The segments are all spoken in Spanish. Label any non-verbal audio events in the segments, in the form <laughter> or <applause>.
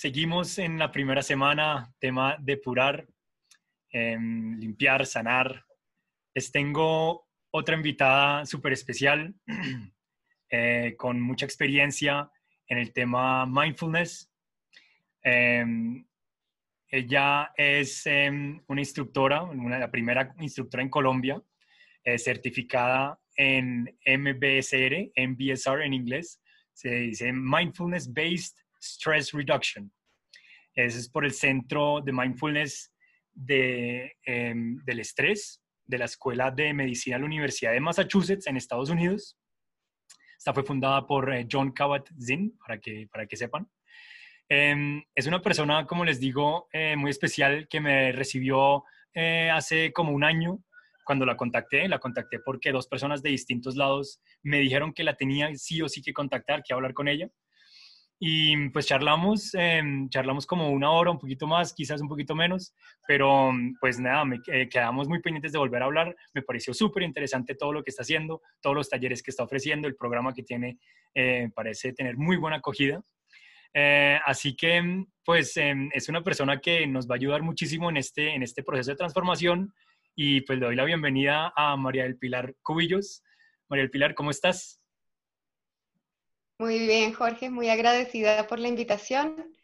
Seguimos en la primera semana, tema depurar, em, limpiar, sanar. Les tengo otra invitada súper especial <clears throat> eh, con mucha experiencia en el tema mindfulness. Em, ella es em, una instructora, una, la primera instructora en Colombia, eh, certificada en MBSR, MBSR en inglés, se dice Mindfulness Based Stress Reduction. Es por el Centro de Mindfulness em, del Estrés de la Escuela de Medicina de la Universidad de Massachusetts en Estados Unidos. Esta fue fundada por eh, John Kabat-Zinn, para que, para que sepan. Em, es una persona, como les digo, eh, muy especial que me recibió eh, hace como un año cuando la contacté. La contacté porque dos personas de distintos lados me dijeron que la tenía sí o sí que contactar, que hablar con ella. Y pues charlamos, em, charlamos como una hora, un poquito más, quizás un poquito menos, pero pues nada, me, eh, quedamos muy pendientes de volver a hablar. Me pareció súper interesante todo lo que está haciendo, todos los talleres que está ofreciendo, el programa que tiene, eh, parece tener muy buena acogida. Eh, así que pues em, es una persona que nos va a ayudar muchísimo en este, en este proceso de transformación y pues le doy la bienvenida a María del Pilar Cubillos. María del Pilar, ¿cómo estás? Muy bien, Jorge, muy agradecida por la invitación.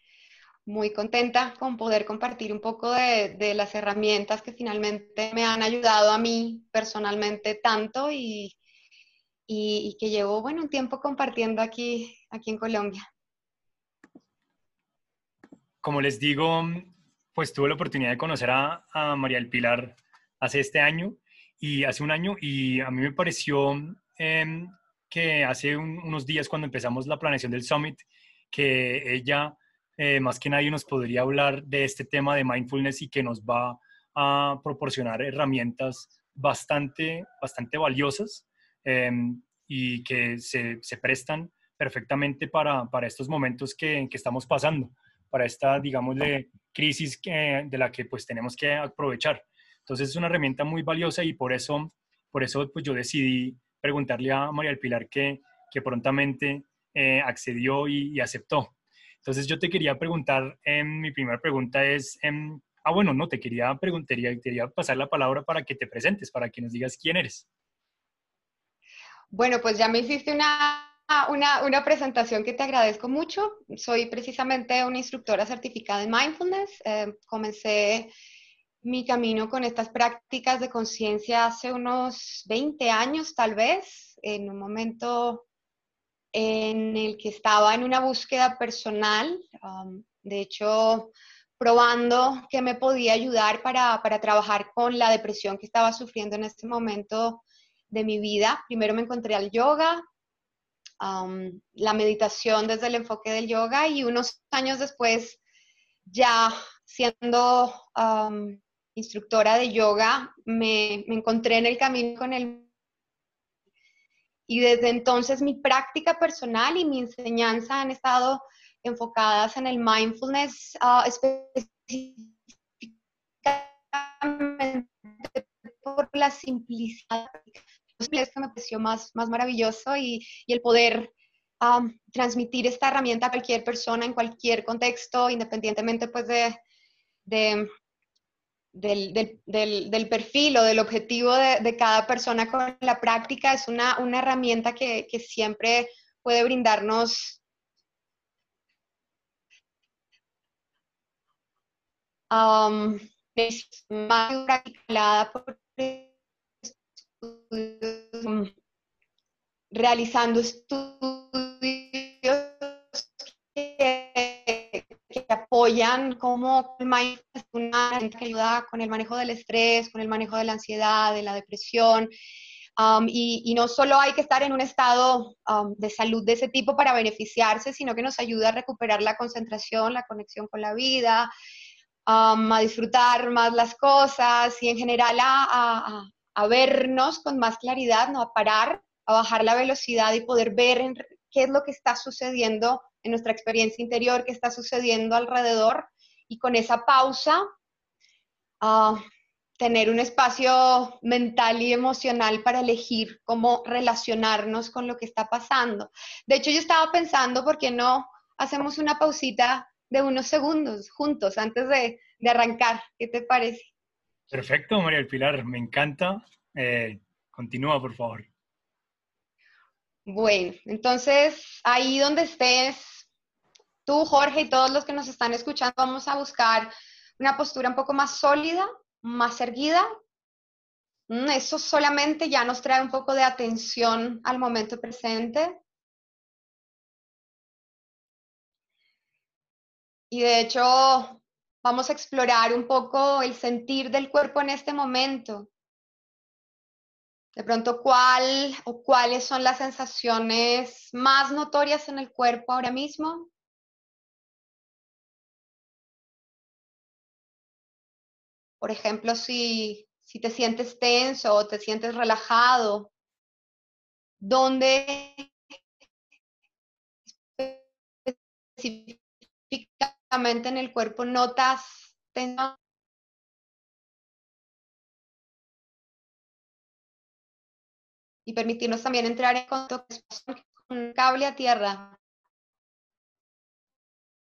Muy contenta con poder compartir un poco de, las herramientas que finalmente me han ayudado a mí personalmente tanto y, que llevo, bueno, un tiempo compartiendo aquí, aquí en Colombia. Como les digo, pues tuve la oportunidad de conocer a, María del Pilar hace este año y hace un año y a mí me pareció em, que hace unos días cuando empezamos la planeación del summit, que ella eh, más que nadie nos podría hablar de este tema de mindfulness y que nos va a proporcionar herramientas bastante, bastante valiosas em, y que se, se, prestan perfectamente para, para estos momentos que, que, estamos pasando, para esta, digamos, crisis que, de la que pues tenemos que aprovechar. Entonces es una herramienta muy valiosa y por eso, por eso pues yo decidí preguntarle a María del Pilar que, que prontamente eh, accedió y, aceptó. Entonces yo te quería preguntar, em, mi primera pregunta es, em, ah bueno, no, te quería, preguntaría, quería pasar la palabra para que te presentes, para que nos digas quién eres. Bueno, pues ya me hiciste una, una, una, presentación que te agradezco mucho. Soy precisamente una instructora certificada en mindfulness. Eh, comencé mi camino con estas prácticas de conciencia hace unos 20 años tal vez, en un momento en el que estaba en una búsqueda personal, um, de hecho, probando qué me podía ayudar para, trabajar con la depresión que estaba sufriendo en este momento de mi vida. Primero me encontré al yoga, um, la meditación desde el enfoque del yoga y unos años después ya siendo um, instructora de yoga, me, encontré en el camino con el... Y desde entonces mi práctica personal y mi enseñanza han estado enfocadas en el mindfulness, uh, específicamente por la simplicidad. Que me pareció más, más maravilloso y, el poder um, transmitir esta herramienta a cualquier persona en cualquier contexto, independientemente pues de, de del, perfil o del objetivo de, cada persona con la práctica es una, herramienta que, siempre puede brindarnos um, más practicada por realizando estudios apoyan como el mindfulness que ayuda con el manejo del estrés, con el manejo de la ansiedad, de la depresión. Um, y, no solo hay que estar en un estado um, de salud de ese tipo para beneficiarse, sino que nos ayuda a recuperar la concentración, la conexión con la vida, um, a disfrutar más las cosas y en general a, a, vernos con más claridad, ¿no? a parar, a bajar la velocidad y poder ver qué es lo que está sucediendo en nuestra experiencia interior, qué está sucediendo alrededor y con esa pausa uh, tener un espacio mental y emocional para elegir cómo relacionarnos con lo que está pasando. De hecho, yo estaba pensando, ¿por qué no hacemos una pausita de unos segundos juntos antes de, arrancar. ¿Qué te parece? Perfecto, María del Pilar, me encanta. Eh, continúa, por favor. Bueno, entonces ahí donde estés, tú, Jorge, y todos los que nos están escuchando, vamos a buscar una postura un poco más sólida, más erguida. Mm, eso solamente ya nos trae un poco de atención al momento presente. Y de hecho, vamos a explorar un poco el sentir del cuerpo en este momento. De pronto, ¿cuál o cuáles son las sensaciones más notorias en el cuerpo ahora mismo? Por ejemplo, si, si te sientes tenso o te sientes relajado, ¿dónde específicamente en el cuerpo notas tensión? Y permitirnos también entrar en contacto con un cable a tierra.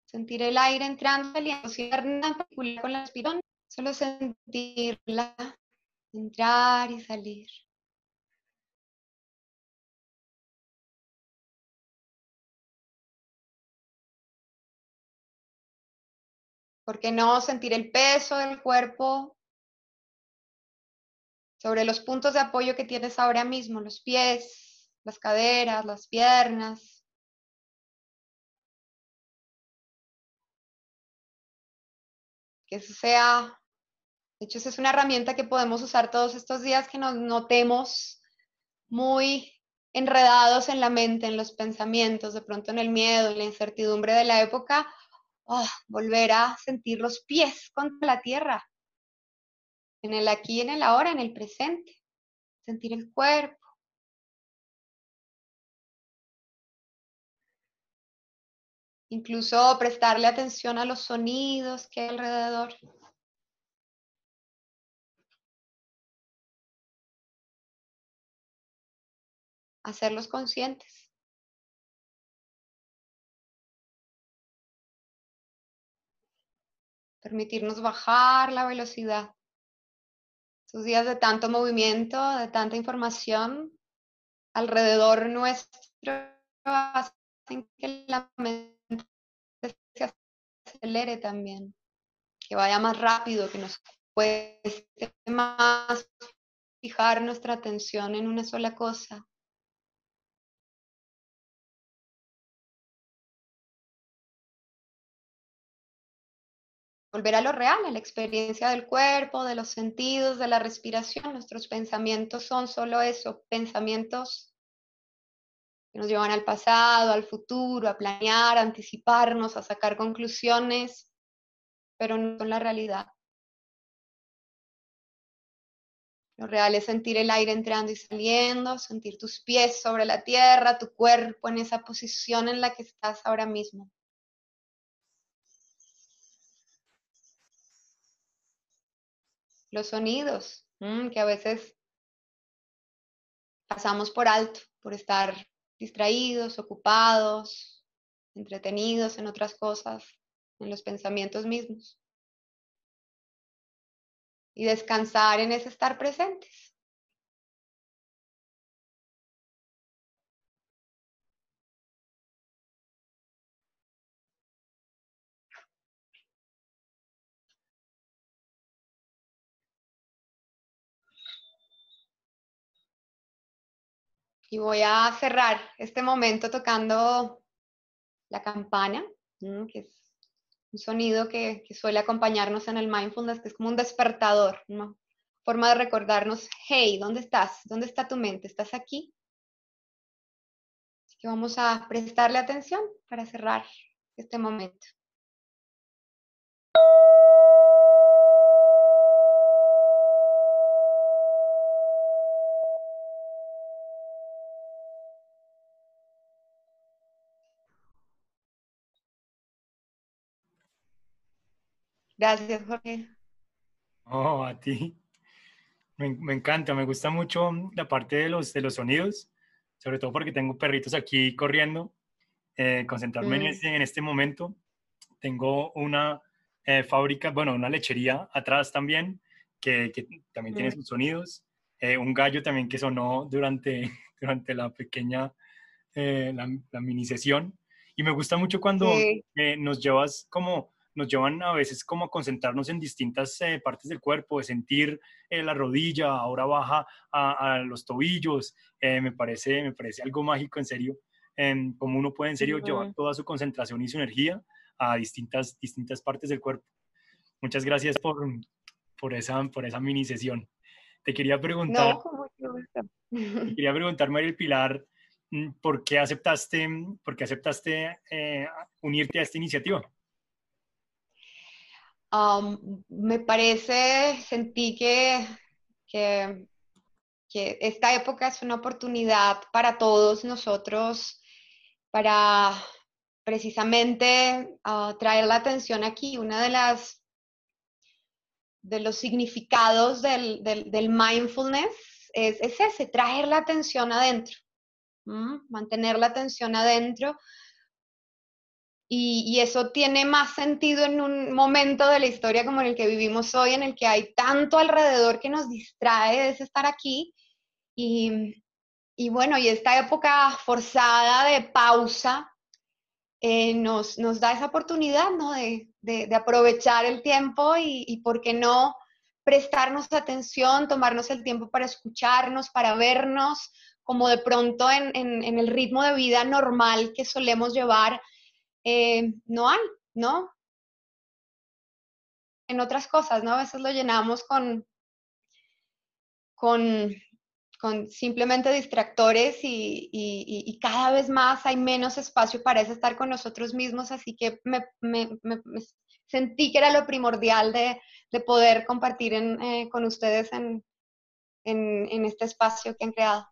Sentir el aire entrando, saliendo, en particular con la respiración Solo sentirla entrar y salir. ¿Por qué no sentir el peso del cuerpo sobre los puntos de apoyo que tienes ahora mismo, los pies, las caderas, las piernas? Que eso sea de hecho, esa es una herramienta que podemos usar todos estos días que nos notemos muy enredados en la mente, en los pensamientos, de pronto en el miedo, en la incertidumbre de la época, oh, volver a sentir los pies contra la tierra, en el aquí, en el ahora, en el presente, sentir el cuerpo. Incluso prestarle atención a los sonidos que hay alrededor. Hacerlos conscientes. Permitirnos bajar la velocidad. Estos días de tanto movimiento, de tanta información alrededor nuestro hacen que la mente se acelere también, que vaya más rápido, que nos cueste más fijar nuestra atención en una sola cosa. Volver a lo real, a la experiencia del cuerpo, de los sentidos, de la respiración. Nuestros pensamientos son solo eso, pensamientos que nos llevan al pasado, al futuro, a planear, a anticiparnos, a sacar conclusiones, pero no son la realidad. Lo real es sentir el aire entrando y saliendo, sentir tus pies sobre la tierra, tu cuerpo en esa posición en la que estás ahora mismo. Los sonidos, que a veces pasamos por alto, por estar distraídos, ocupados, entretenidos en otras cosas, en los pensamientos mismos. Y descansar en ese estar presentes. Y voy a cerrar este momento tocando la campana, que es un sonido que, suele acompañarnos en el mindfulness, que es como un despertador, una forma de recordarnos, hey, ¿dónde estás? ¿Dónde está tu mente? ¿Estás aquí? Así que vamos a prestarle atención para cerrar este momento. Gracias, Jorge. Oh, a ti. Me, encanta, me gusta mucho la parte de los, de los sonidos, sobre todo porque tengo perritos aquí corriendo. eh, concentrarme en, mm. este, en este momento. Tengo una eh, fábrica, bueno, una lechería atrás también, que, que también tiene mm. sus sonidos. Eh, un gallo también que sonó durante, <laughs> durante la pequeña, la, la, mini sesión. Y me gusta mucho cuando nos llevas como nos llevan a veces como a concentrarnos en distintas partes del cuerpo, de sentir la rodilla, ahora baja a, a los tobillos, me, parece, me parece algo mágico en serio cómo uno puede en serio llevar toda su concentración y su energía a distintas, distintas partes del cuerpo. Muchas gracias por, por, esa, por esa mini sesión. Te quería preguntar, te <laughs> quería preguntar, María Pilar, mm, ¿por qué aceptaste, por qué aceptaste eh, unirte a esta iniciativa? Me parece, sentí que, que, esta época es una oportunidad para todos nosotros para precisamente ah, traer la atención aquí. Una de las de los significados del, mindfulness es, ese, traer la atención adentro, mantener la atención adentro. Y, y, eso tiene más sentido en un momento de la historia como en el que vivimos hoy, en el que hay tanto alrededor que nos distrae de estar aquí. Y, y bueno, y esta época forzada de pausa eh, nos, nos, da esa oportunidad, ¿no? De, de, aprovechar el tiempo y, y, ¿por qué no? prestarnos atención, tomarnos el tiempo para escucharnos, para vernos, como de pronto en, en, el ritmo de vida normal que solemos llevar, eh, no hay, ¿no? En otras cosas, ¿no? A veces lo llenamos con, con con simplemente distractores y, cada vez más hay menos espacio para eso estar con nosotros mismos, así que me, sentí que era lo primordial de, poder compartir eh, con ustedes en, este espacio que han creado.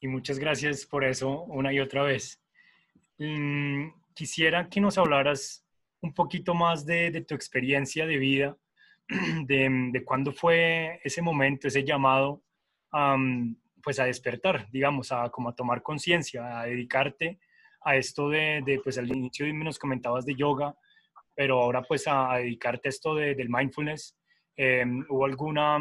Y muchas gracias por eso una y otra vez. Mm, quisiera que nos hablaras un poquito más de, tu experiencia de vida, <clears throat> de, cuándo fue ese momento, ese llamado pues a despertar, digamos, a como a tomar conciencia, a dedicarte a esto de, de, pues al inicio nos comentabas de yoga, pero ahora pues a, dedicarte a esto de, del mindfulness. Em, ¿Hubo alguna,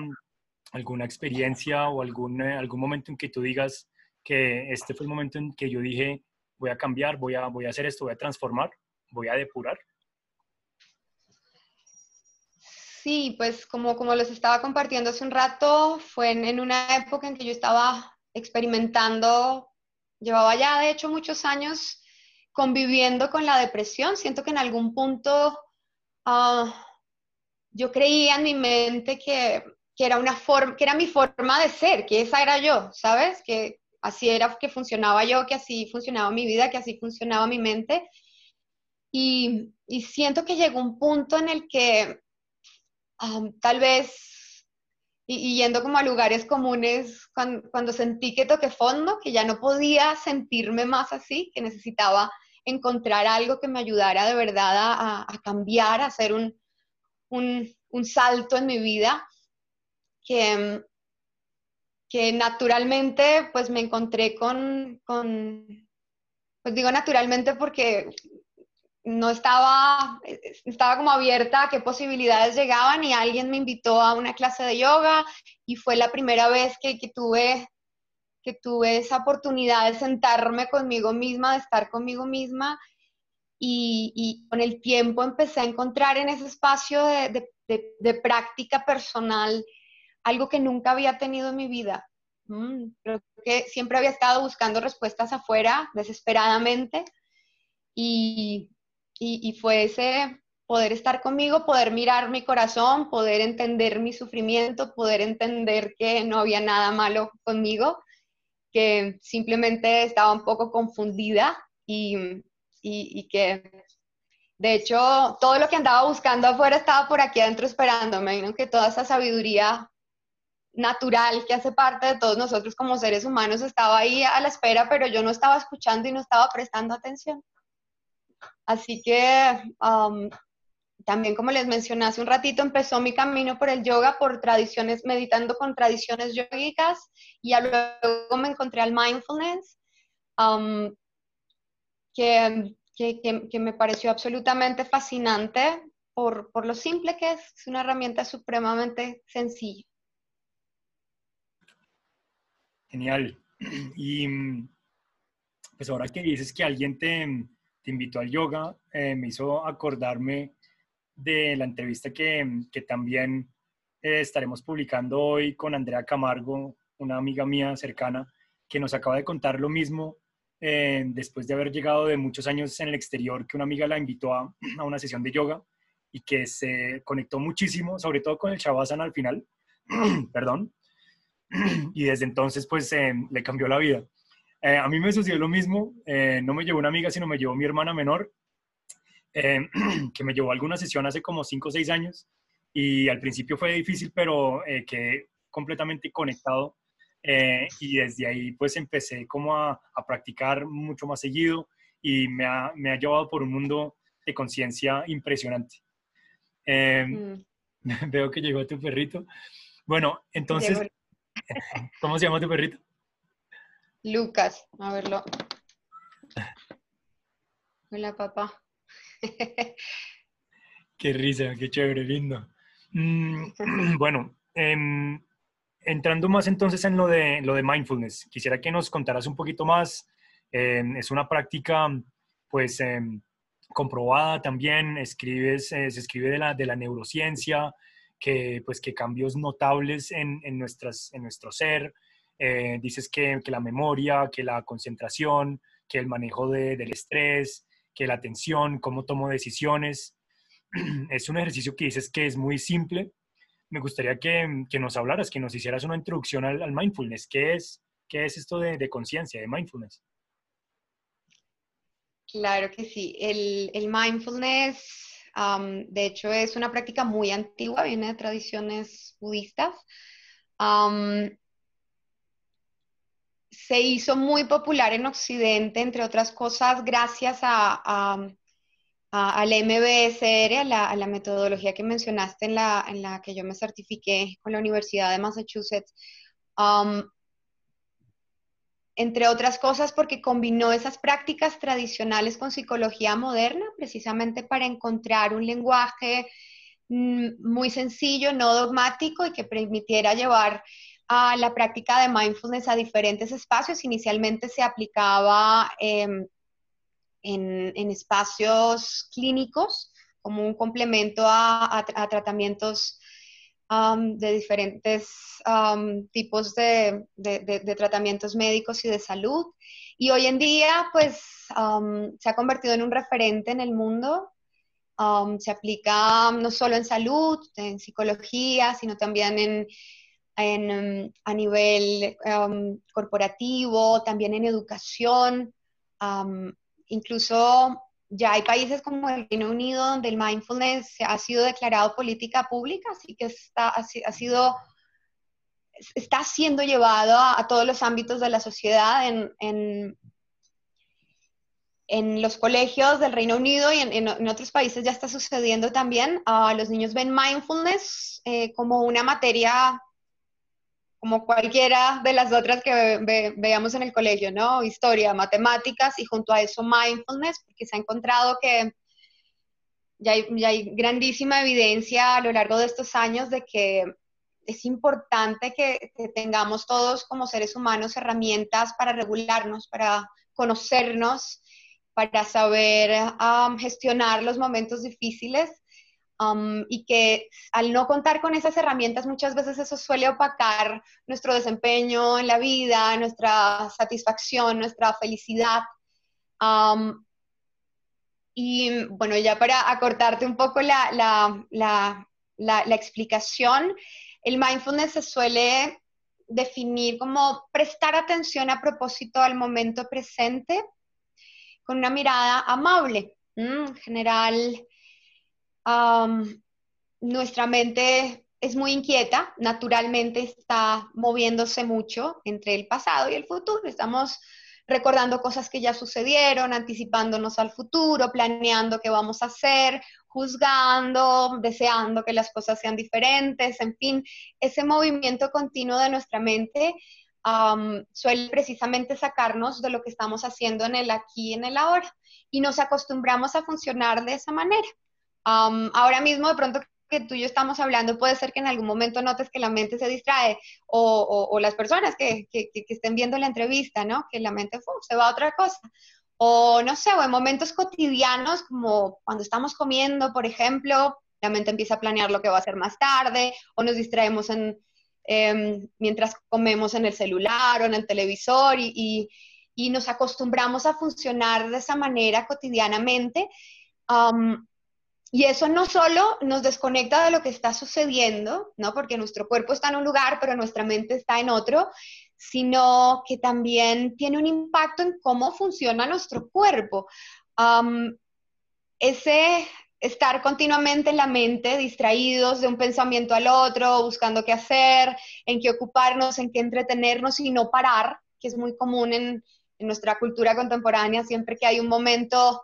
alguna experiencia o algún, eh, algún momento en que tú digas que este fue el momento en que yo dije, voy a cambiar, voy a, voy a hacer esto, voy a transformar, voy a depurar? Sí, pues como, como les estaba compartiendo hace un rato, fue en, una época en que yo estaba experimentando, llevaba ya de hecho muchos años conviviendo con la depresión. Siento que en algún punto ah, yo creía en mi mente que, era una forma, que era mi forma de ser, que esa era yo, ¿sabes? Que así era que funcionaba yo, que así funcionaba mi vida, que así funcionaba mi mente. Y, siento que llegó un punto en el que tal vez, y, yendo como a lugares comunes, cuando, sentí que toqué fondo, que ya no podía sentirme más así, que necesitaba encontrar algo que me ayudara de verdad a, cambiar, a hacer un, un, salto en mi vida, que, que naturalmente pues me encontré con, con, pues digo naturalmente porque no estaba, estaba como abierta a qué posibilidades llegaban y alguien me invitó a una clase de yoga y fue la primera vez que, tuve, que tuve esa oportunidad de sentarme conmigo misma, de estar conmigo misma y, con el tiempo empecé a encontrar en ese espacio de, práctica personal algo que nunca había tenido en mi vida. Mm, creo que siempre había estado buscando respuestas afuera desesperadamente y y, fue ese poder estar conmigo, poder mirar mi corazón, poder entender mi sufrimiento, poder entender que no había nada malo conmigo, que simplemente estaba un poco confundida y, y, que de hecho todo lo que andaba buscando afuera estaba por aquí adentro esperándome, ¿no? que toda esa sabiduría natural que hace parte de todos nosotros como seres humanos estaba ahí a la espera, pero yo no estaba escuchando y no estaba prestando atención. Así que también, como les mencioné hace un ratito, empezó mi camino por el yoga, por tradiciones, meditando con tradiciones yogicas, y luego me encontré al mindfulness, que, que, me pareció absolutamente fascinante por, por lo simple que es, es una herramienta supremamente sencilla. Genial. <clears throat> Y pues ahora que dices que alguien te, te invitó al yoga, eh, me hizo acordarme de la entrevista que, que también eh, estaremos publicando hoy con Andrea Camargo, una amiga mía cercana, que nos acaba de contar lo mismo eh, después de haber llegado de muchos años en el exterior, que una amiga la invitó a, <clears throat> a una sesión de yoga y que se conectó muchísimo, sobre todo con el Shavasana al final, <clears throat> perdón, <clears throat> y desde entonces pues le cambió la vida. Eh, a mí me sucedió lo mismo, eh, no me llevó una amiga, sino me llevó mi hermana menor, eh, <clears throat> que me llevó a alguna sesión hace como 5 o 6 años y al principio fue difícil, pero quedé completamente conectado y desde ahí pues empecé como a, a practicar mucho más seguido y me ha, me ha, llevado por un mundo de conciencia impresionante. Mm. <laughs> Veo que llegó tu perrito. Bueno, entonces, ¿cómo se llama tu perrito? Lucas, a verlo. Hola, papá. qué risa, qué chévere, lindo. Mm, <clears throat> bueno, em, entrando más entonces en lo de, lo de mindfulness, quisiera que nos contaras un poquito más. Em, es una práctica, pues, em, comprobada también, escribes, eh, se escribe de la, de la neurociencia, que, pues, que cambios notables en, en, nuestras, en nuestro ser, eh, dices que, que, la memoria, que la concentración, que el manejo de, del estrés, que la atención, cómo tomo decisiones. <clears throat> Es un ejercicio que dices que es muy simple. Me gustaría que, que nos hablaras, que nos hicieras una introducción al, mindfulness. ¿Qué es, qué es esto de, de conciencia, de mindfulness? Claro que sí. El, el mindfulness, de hecho, es una práctica muy antigua, viene de tradiciones budistas. Se hizo muy popular en Occidente, entre otras cosas, gracias a, al MBSR, a la, metodología que mencionaste en la, en la que yo me certifiqué con la Universidad de Massachusetts. Entre otras cosas porque combinó esas prácticas tradicionales con psicología moderna, precisamente para encontrar un lenguaje mm, muy sencillo, no dogmático y que permitiera llevar a la práctica de mindfulness a diferentes espacios. Inicialmente se aplicaba em, en, espacios clínicos como un complemento a, tratamientos de diferentes tipos de, tratamientos médicos y de salud. Y hoy en día, pues, se ha convertido en un referente en el mundo. se aplica no solo en salud, en psicología, sino también en Em, a nivel corporativo, también en educación. incluso ya hay países como el Reino Unido donde el mindfulness ha sido declarado política pública, así que está, ha, sido, está siendo llevado a, todos los ámbitos de la sociedad en, en, los colegios del Reino Unido y en, otros países ya está sucediendo también. Uh, los niños ven mindfulness eh, como una materia como cualquiera de las otras que veamos en el colegio, ¿no? Historia, matemáticas y junto a eso mindfulness, porque se ha encontrado que ya hay, grandísima evidencia a lo largo de estos años de que es importante que, tengamos todos como seres humanos herramientas para regularnos, para conocernos, para saber um, gestionar los momentos difíciles Um, y que al no contar con esas herramientas muchas veces eso suele opacar nuestro desempeño en la vida, nuestra satisfacción, nuestra felicidad. Um, y bueno, ya para acortarte un poco la, la, la, la, explicación, el mindfulness se suele definir como prestar atención a propósito al momento presente con una mirada amable. En general, nuestra mente es muy inquieta, naturalmente está moviéndose mucho entre el pasado y el futuro. Estamos recordando cosas que ya sucedieron, anticipándonos al futuro, planeando qué vamos a hacer, juzgando, deseando que las cosas sean diferentes, en fin, ese movimiento continuo de nuestra mente suele precisamente sacarnos de lo que estamos haciendo en el aquí y en el ahora. Y nos acostumbramos a funcionar de esa manera. Ahora mismo, de pronto que tú y yo estamos hablando, puede ser que en algún momento notes que la mente se distrae o, las personas que, estén viendo la entrevista, ¿no? Que la mente se va a otra cosa. O no sé, o en momentos cotidianos, como cuando estamos comiendo, por ejemplo, la mente empieza a planear lo que va a hacer más tarde, o nos distraemos en, em, mientras comemos en el celular o en el televisor y, nos acostumbramos a funcionar de esa manera cotidianamente. Y eso no solo nos desconecta de lo que está sucediendo, ¿no? Porque nuestro cuerpo está en un lugar, pero nuestra mente está en otro, sino que también tiene un impacto en cómo funciona nuestro cuerpo. ese estar continuamente en la mente, distraídos de un pensamiento al otro, buscando qué hacer, en qué ocuparnos, en qué entretenernos y no parar, que es muy común en, nuestra cultura contemporánea, siempre que hay un momento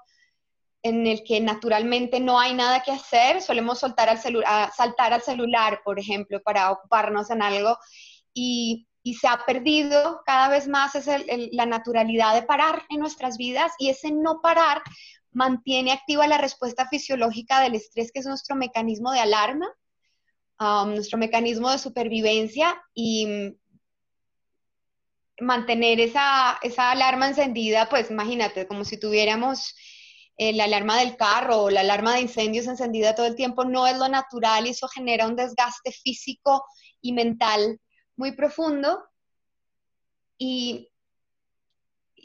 en el que naturalmente no hay nada que hacer, solemos soltar al saltar al celular, por ejemplo, para ocuparnos en algo. Y, se ha perdido cada vez más la naturalidad de parar en nuestras vidas y ese no parar mantiene activa la respuesta fisiológica del estrés, que es nuestro mecanismo de alarma, um, nuestro mecanismo de supervivencia y mantener esa, alarma encendida, pues imagínate, como si tuviéramos eh, la alarma del carro o la alarma de incendios encendida todo el tiempo, no es lo natural y eso genera un desgaste físico y mental muy profundo. Y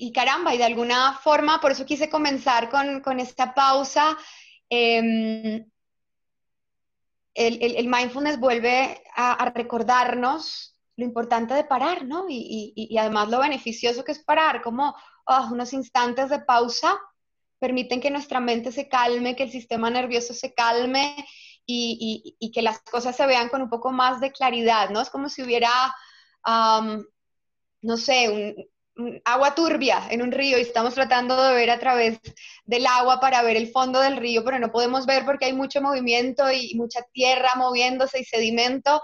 y caramba, y de alguna forma, por eso quise comenzar con, esta pausa. Em, el, mindfulness vuelve a, recordarnos lo importante de parar, ¿no? Y, además lo beneficioso que es parar, como oh, unos instantes de pausa permiten que nuestra mente se calme, que el sistema nervioso se calme y, que las cosas se vean con un poco más de claridad, ¿no? Es como si hubiera, no sé, un, agua turbia en un río y estamos tratando de ver a través del agua para ver el fondo del río, pero no podemos ver porque hay mucho movimiento y mucha tierra moviéndose y sedimento.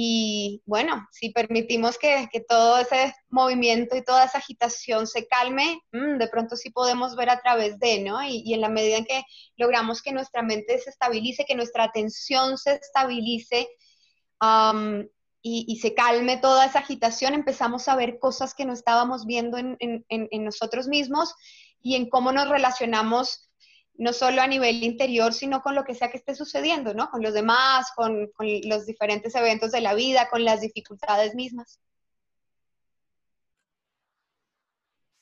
Y bueno, si permitimos que, todo ese movimiento y toda esa agitación se calme, mm, de pronto sí podemos ver a través de, ¿no? Y, en la medida en que logramos que nuestra mente se estabilice, que nuestra atención se estabilice, y, se calme toda esa agitación, empezamos a ver cosas que no estábamos viendo en, nosotros mismos y en cómo nos relacionamos no solo a nivel interior, sino con lo que sea que esté sucediendo, ¿no? Con los demás, con, los diferentes eventos de la vida, con las dificultades mismas.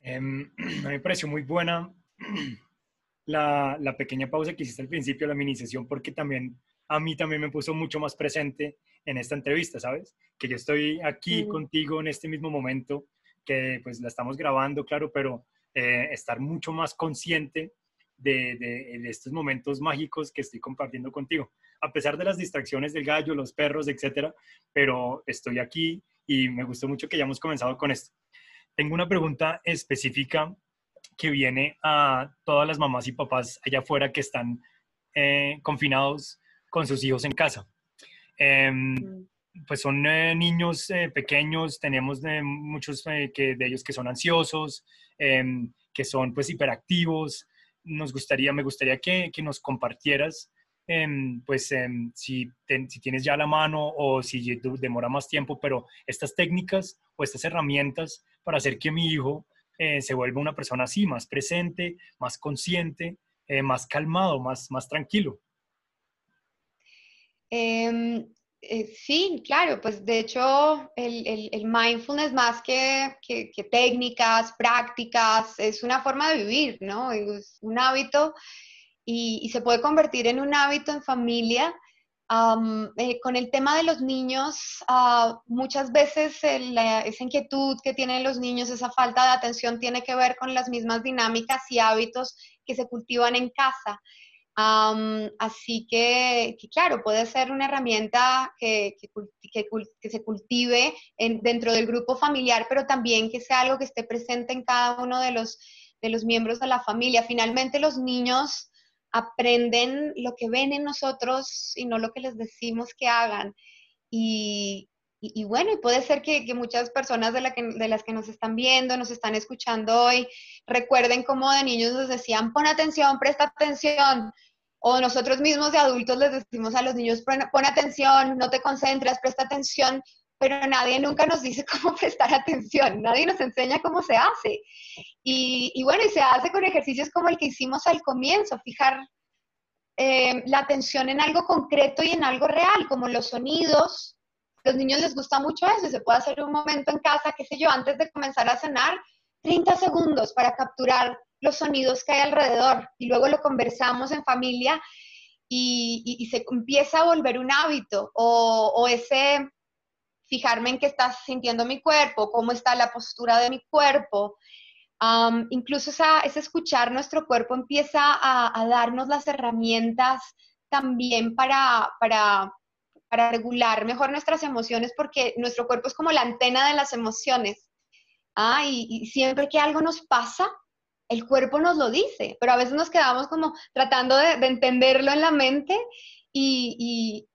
Em, <clears throat> a mí me pareció muy buena <clears throat> la, la, pequeña pausa que hiciste al principio de la mini sesión, porque también a mí también me puso mucho más presente en esta entrevista, ¿sabes? Que yo estoy aquí contigo en este mismo momento, que pues la estamos grabando, claro, pero eh, estar mucho más consciente de, de, estos momentos mágicos que estoy compartiendo contigo. A pesar de las distracciones del gallo, los perros, etcétera, pero estoy aquí y me gustó mucho que hayamos comenzado con esto. Tengo una pregunta específica que viene a todas las mamás y papás allá afuera que están eh, confinados con sus hijos en casa. Em, mm. pues son eh, niños eh, pequeños, tenemos muchos que, de ellos que son ansiosos, em, que son pues hiperactivos. Nos gustaría, me gustaría que, que nos compartieras, em, pues si, si, tienes ya la mano o si demora más tiempo, pero estas técnicas o estas herramientas para hacer que mi hijo se vuelva una persona así, más presente, más consciente, más calmado, más, más tranquilo. Em, eh, sí, claro, pues de hecho el, el, mindfulness más que, que, técnicas, prácticas, es una forma de vivir, ¿no? Es un hábito y, y se puede convertir en un hábito en familia. Eh, con el tema de los niños, uh, muchas veces esa inquietud que tienen los niños, esa falta de atención tiene que ver con las mismas dinámicas y hábitos que se cultivan en casa así que, claro, puede ser una herramienta que, se cultive dentro del grupo familiar, pero también que sea algo que esté presente en cada uno de los, de los miembros de la familia. Finalmente los niños aprenden lo que ven en nosotros y no lo que les decimos que hagan. Y, y, bueno, y puede ser que, muchas personas de, las que nos están viendo, nos están escuchando hoy, recuerden cómo de niños nos decían, pon atención, presta atención. O nosotros mismos de adultos les decimos a los niños, pon, atención, no te concentras, presta atención, pero nadie nunca nos dice <laughs> cómo prestar atención, nadie nos enseña cómo se hace. Y, y bueno, y se hace con ejercicios como el que hicimos al comienzo, fijar eh, la atención en algo concreto y en algo real, como los sonidos, los niños les gusta mucho eso se puede hacer un momento en casa, qué sé yo, antes de comenzar a cenar, 30 segundos para capturar los sonidos que hay alrededor y luego lo conversamos en familia y, se empieza a volver un hábito o, ese fijarme en qué está sintiendo mi cuerpo, cómo está la postura de mi cuerpo. incluso ese escuchar nuestro cuerpo empieza a, darnos las herramientas también para, para para regular mejor nuestras emociones, porque nuestro cuerpo es como la antena de las emociones. Ah, y, siempre que algo nos pasa, el cuerpo nos lo dice, pero a veces nos quedamos como tratando de, entenderlo en la mente y,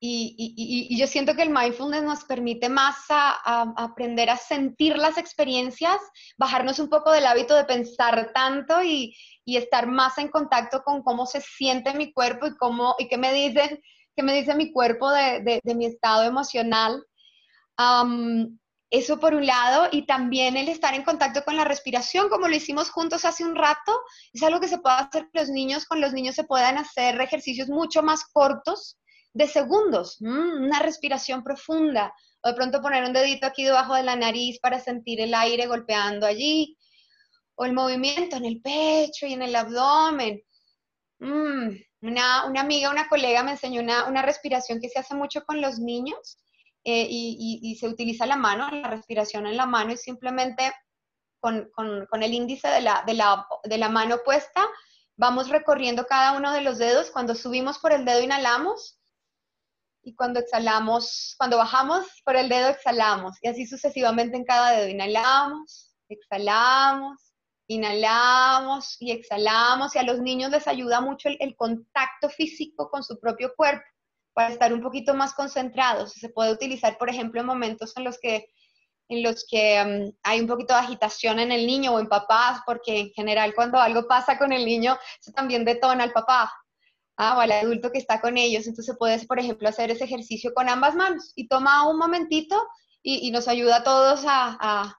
y, yo siento que el mindfulness nos permite más a, aprender a sentir las experiencias, bajarnos un poco del hábito de pensar tanto y, estar más en contacto con cómo se siente mi cuerpo y cómo y qué me dicen qué me dice mi cuerpo de, mi estado emocional. eso por un lado, y también el estar en contacto con la respiración, como lo hicimos juntos hace un rato, es algo que se puede hacer los niños, con los niños se pueden hacer ejercicios mucho más cortos, de segundos, una respiración profunda, o de pronto poner un dedito aquí debajo de la nariz para sentir el aire golpeando allí, o el movimiento en el pecho y en el abdomen. Mm, una, amiga, una colega me enseñó una, respiración que se hace mucho con los niños eh, y, se utiliza la mano, la respiración en la mano y simplemente con, el índice de la, de la mano puesta vamos recorriendo cada uno de los dedos. Cuando subimos por el dedo inhalamos y cuando exhalamos, cuando bajamos por el dedo exhalamos y así sucesivamente en cada dedo. Inhalamos, exhalamos, Inhalamos y exhalamos y a los niños les ayuda mucho el, contacto físico con su propio cuerpo para estar un poquito más concentrados. Se puede utilizar, por ejemplo, en momentos en los que, en los que um, hay un poquito de agitación en el niño o en papás, porque en general cuando algo pasa con el niño, eso también detona al papá ah, o al adulto que está con ellos. Entonces puedes, por ejemplo, hacer ese ejercicio con ambas manos y toma un momentito y, nos ayuda a todos a a,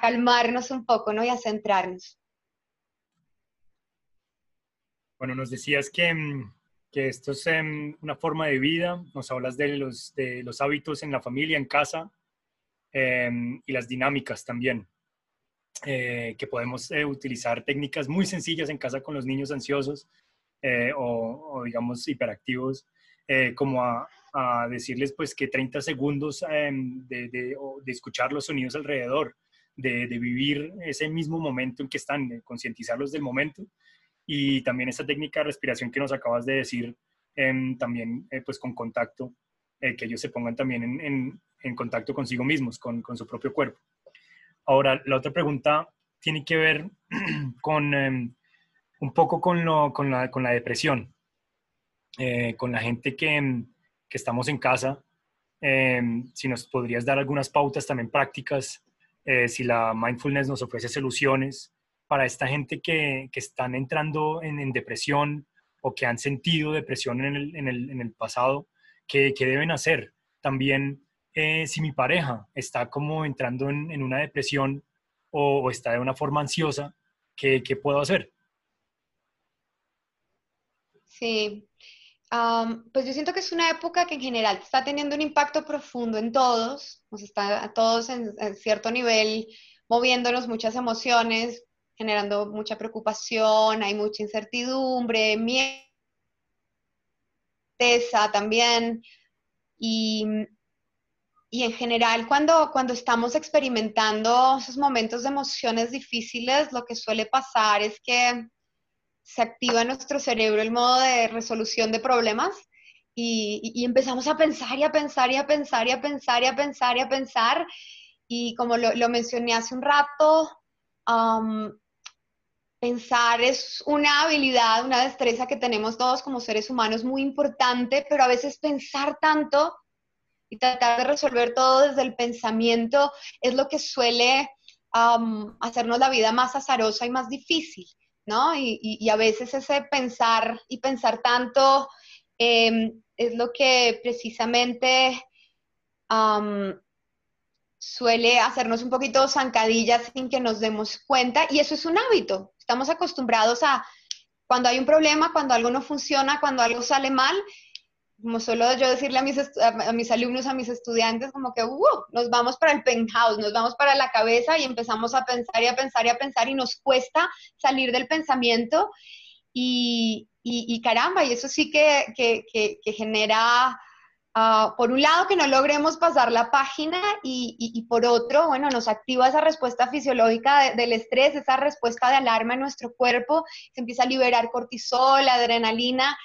calmarnos un poco, ¿no? Y a centrarnos. Bueno, nos decías que, mm, que esto es em, una forma de vida, nos hablas de los, de los hábitos en la familia, en casa, em, y las dinámicas también, eh, que podemos eh, utilizar técnicas muy sencillas en casa con los niños ansiosos eh, o, digamos, hiperactivos, como a, decirles pues que 30 segundos em, de, de, de, escuchar los sonidos alrededor, de, vivir ese mismo momento en que están, de concientizarlos del momento. Y también esa técnica de respiración que nos acabas de decir, em, también eh, pues con contacto, eh, que ellos se pongan también en, en, contacto consigo mismos, con, con, su propio cuerpo. Ahora, la otra pregunta tiene que ver <clears throat> con em, un poco con, lo, con, la, con la depresión, eh, con la gente que, em, que estamos en casa. si nos podrías dar algunas pautas también prácticas eh, si la mindfulness nos ofrece soluciones para esta gente que, que están entrando en, depresión o que han sentido depresión en el, en el, en el pasado, ¿qué, ¿qué, deben hacer? También, eh, si mi pareja está como entrando en, en una depresión o, está de una forma ansiosa, ¿qué, ¿qué puedo hacer? Sí, pues yo siento que es una época que en general está teniendo un impacto profundo en todos, nos está a todos en, cierto nivel moviéndonos muchas emociones, generando mucha preocupación, hay mucha incertidumbre, miedo, también. Y, y en general, cuando, cuando estamos experimentando esos momentos de emociones difíciles, lo que suele pasar es que se activa en nuestro cerebro el modo de resolución de problemas y, empezamos a pensar y a pensar y a pensar y a pensar y a pensar y a pensar. Y como lo, mencioné hace un rato, pensar es una habilidad, una destreza que tenemos todos como seres humanos muy importante, pero a veces pensar tanto y tratar de resolver todo desde el pensamiento es lo que suele hacernos la vida más azarosa y más difícil, ¿no? Y, a veces ese pensar y pensar tanto em, es lo que precisamente suele hacernos un poquito zancadillas sin que nos demos cuenta y eso es un hábito. Estamos acostumbrados a cuando hay un problema, cuando algo no funciona, cuando algo sale mal, como suelo yo decirle a mis, a mis alumnos, a mis estudiantes, como que uh, nos vamos para el penthouse, nos vamos para la cabeza y empezamos a pensar y a pensar y a pensar y nos cuesta salir del pensamiento y, y, caramba, y eso sí que, que, que, genera, ah, por un lado, que no logremos pasar la página y, y, por otro, bueno, nos activa esa respuesta fisiológica del estrés, esa respuesta de alarma en nuestro cuerpo, se empieza a liberar cortisol, adrenalina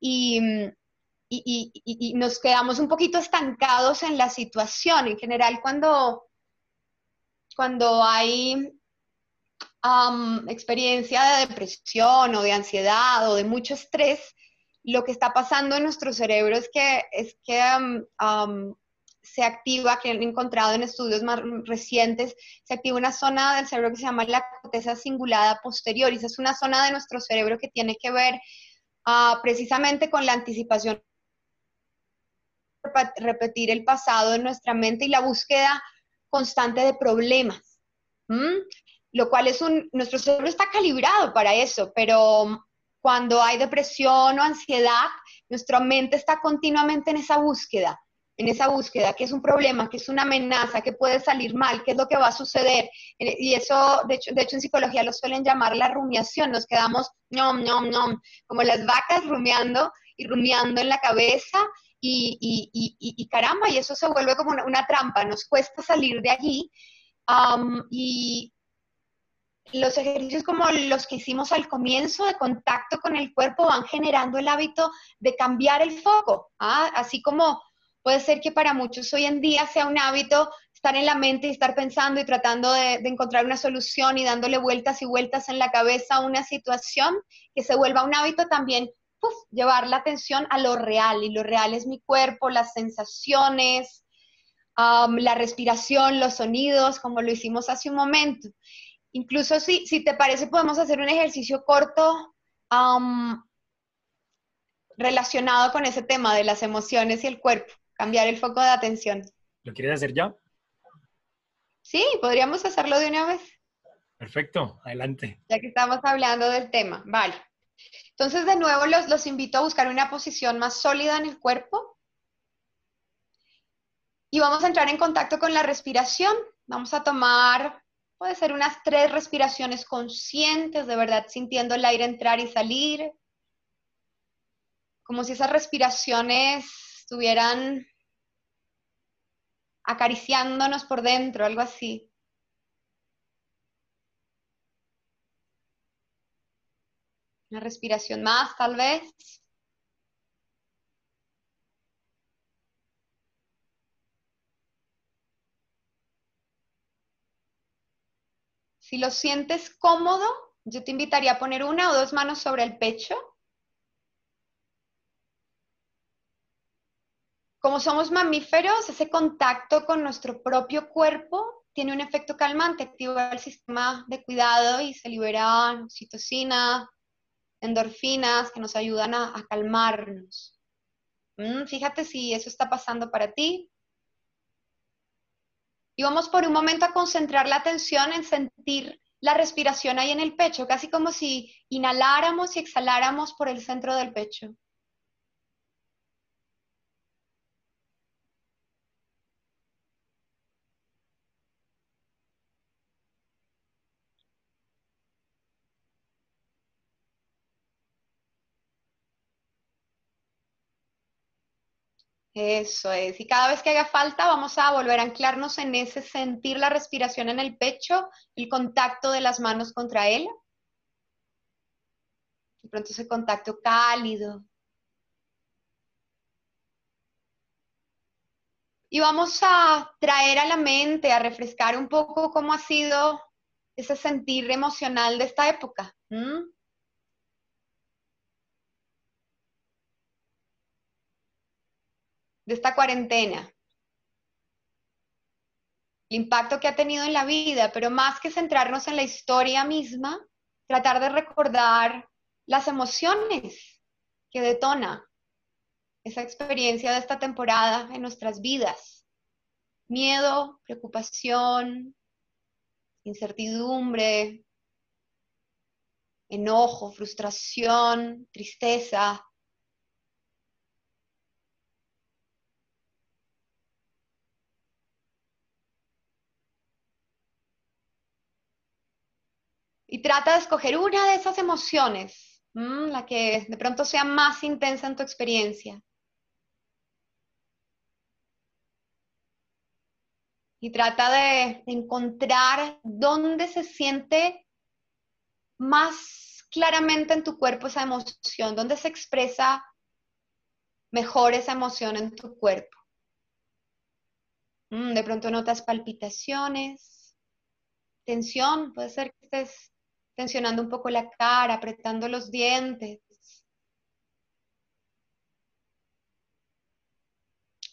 y y, nos quedamos un poquito estancados en la situación. En general, cuando, cuando hay experiencia de depresión o de ansiedad o de mucho estrés, lo que está pasando en nuestro cerebro es que, es que se activa, que han encontrado en estudios más recientes, se activa una zona del cerebro que se llama la corteza cingulada posterior. Y esa es una zona de nuestro cerebro que tiene que ver ah, precisamente con la anticipación repetir el pasado en nuestra mente y la búsqueda constante de problemas. Lo cual es un, nuestro cerebro está calibrado para eso, pero cuando hay depresión o ansiedad, nuestra mente está continuamente en esa búsqueda, en esa búsqueda, que es un problema, que es una amenaza, que puede salir mal, qué es lo que va a suceder. Eh, y eso, de hecho, de hecho en psicología lo suelen llamar la rumiación, nos quedamos, ñom, ñom, ñom, como las vacas rumiando y rumiando en la cabeza y, caramba, y eso se vuelve como una, trampa, nos cuesta salir de allí. y los ejercicios como los que hicimos al comienzo de contacto con el cuerpo van generando el hábito de cambiar el foco, ¿ah? así como puede ser que para muchos hoy en día sea un hábito estar en la mente y estar pensando y tratando de, de, encontrar una solución y dándole vueltas y vueltas en la cabeza a una situación, que se vuelva un hábito también llevar la atención a lo real, y lo real es mi cuerpo, las sensaciones, la respiración, los sonidos, como lo hicimos hace un momento. Incluso si, si te parece, podemos hacer un ejercicio corto relacionado con ese tema de las emociones y el cuerpo, cambiar el foco de atención. ¿Lo quieres hacer ya? Sí, podríamos hacerlo de una vez. Perfecto, adelante. Ya que estamos hablando del tema, vale. Entonces, de nuevo, los, los invito a buscar una posición más sólida en el cuerpo. Y vamos a entrar en contacto con la respiración. Vamos a tomar, puede ser unas tres respiraciones conscientes, de verdad, sintiendo el aire entrar y salir. Como si esas respiraciones estuvieran acariciándonos por dentro, algo así. Una respiración más, tal vez. Si lo sientes cómodo, yo te invitaría a poner una o dos manos sobre el pecho. Como somos mamíferos, ese contacto con nuestro propio cuerpo tiene un efecto calmante, activa el sistema de cuidado y se libera oxitocina, endorfinas que nos ayudan a, calmarnos. Mm, fíjate si eso está pasando para ti. Y vamos por un momento a concentrar la atención en sentir la respiración ahí en el pecho, casi como si inhaláramos y exhaláramos por el centro del pecho. Eso es. Y cada vez que haga falta, vamos a volver a anclarnos en ese sentir la respiración en el pecho, el contacto de las manos contra él. De pronto ese contacto cálido. Y vamos a traer a la mente, a refrescar un poco cómo ha sido ese sentir emocional de esta época de esta cuarentena. impacto que ha tenido en la vida, pero más que centrarnos en la historia misma, tratar de recordar las emociones que detona esa experiencia de esta temporada en nuestras vidas. Miedo, preocupación, incertidumbre, enojo, frustración, tristeza. Y trata de escoger una de esas emociones, la que de pronto sea más intensa en tu experiencia. Y trata de encontrar dónde se siente más claramente en tu cuerpo esa emoción, dónde se expresa mejor esa emoción en tu cuerpo. Mm, de pronto notas palpitaciones, tensión, puede ser que estés tensionando un poco la cara, apretando los dientes.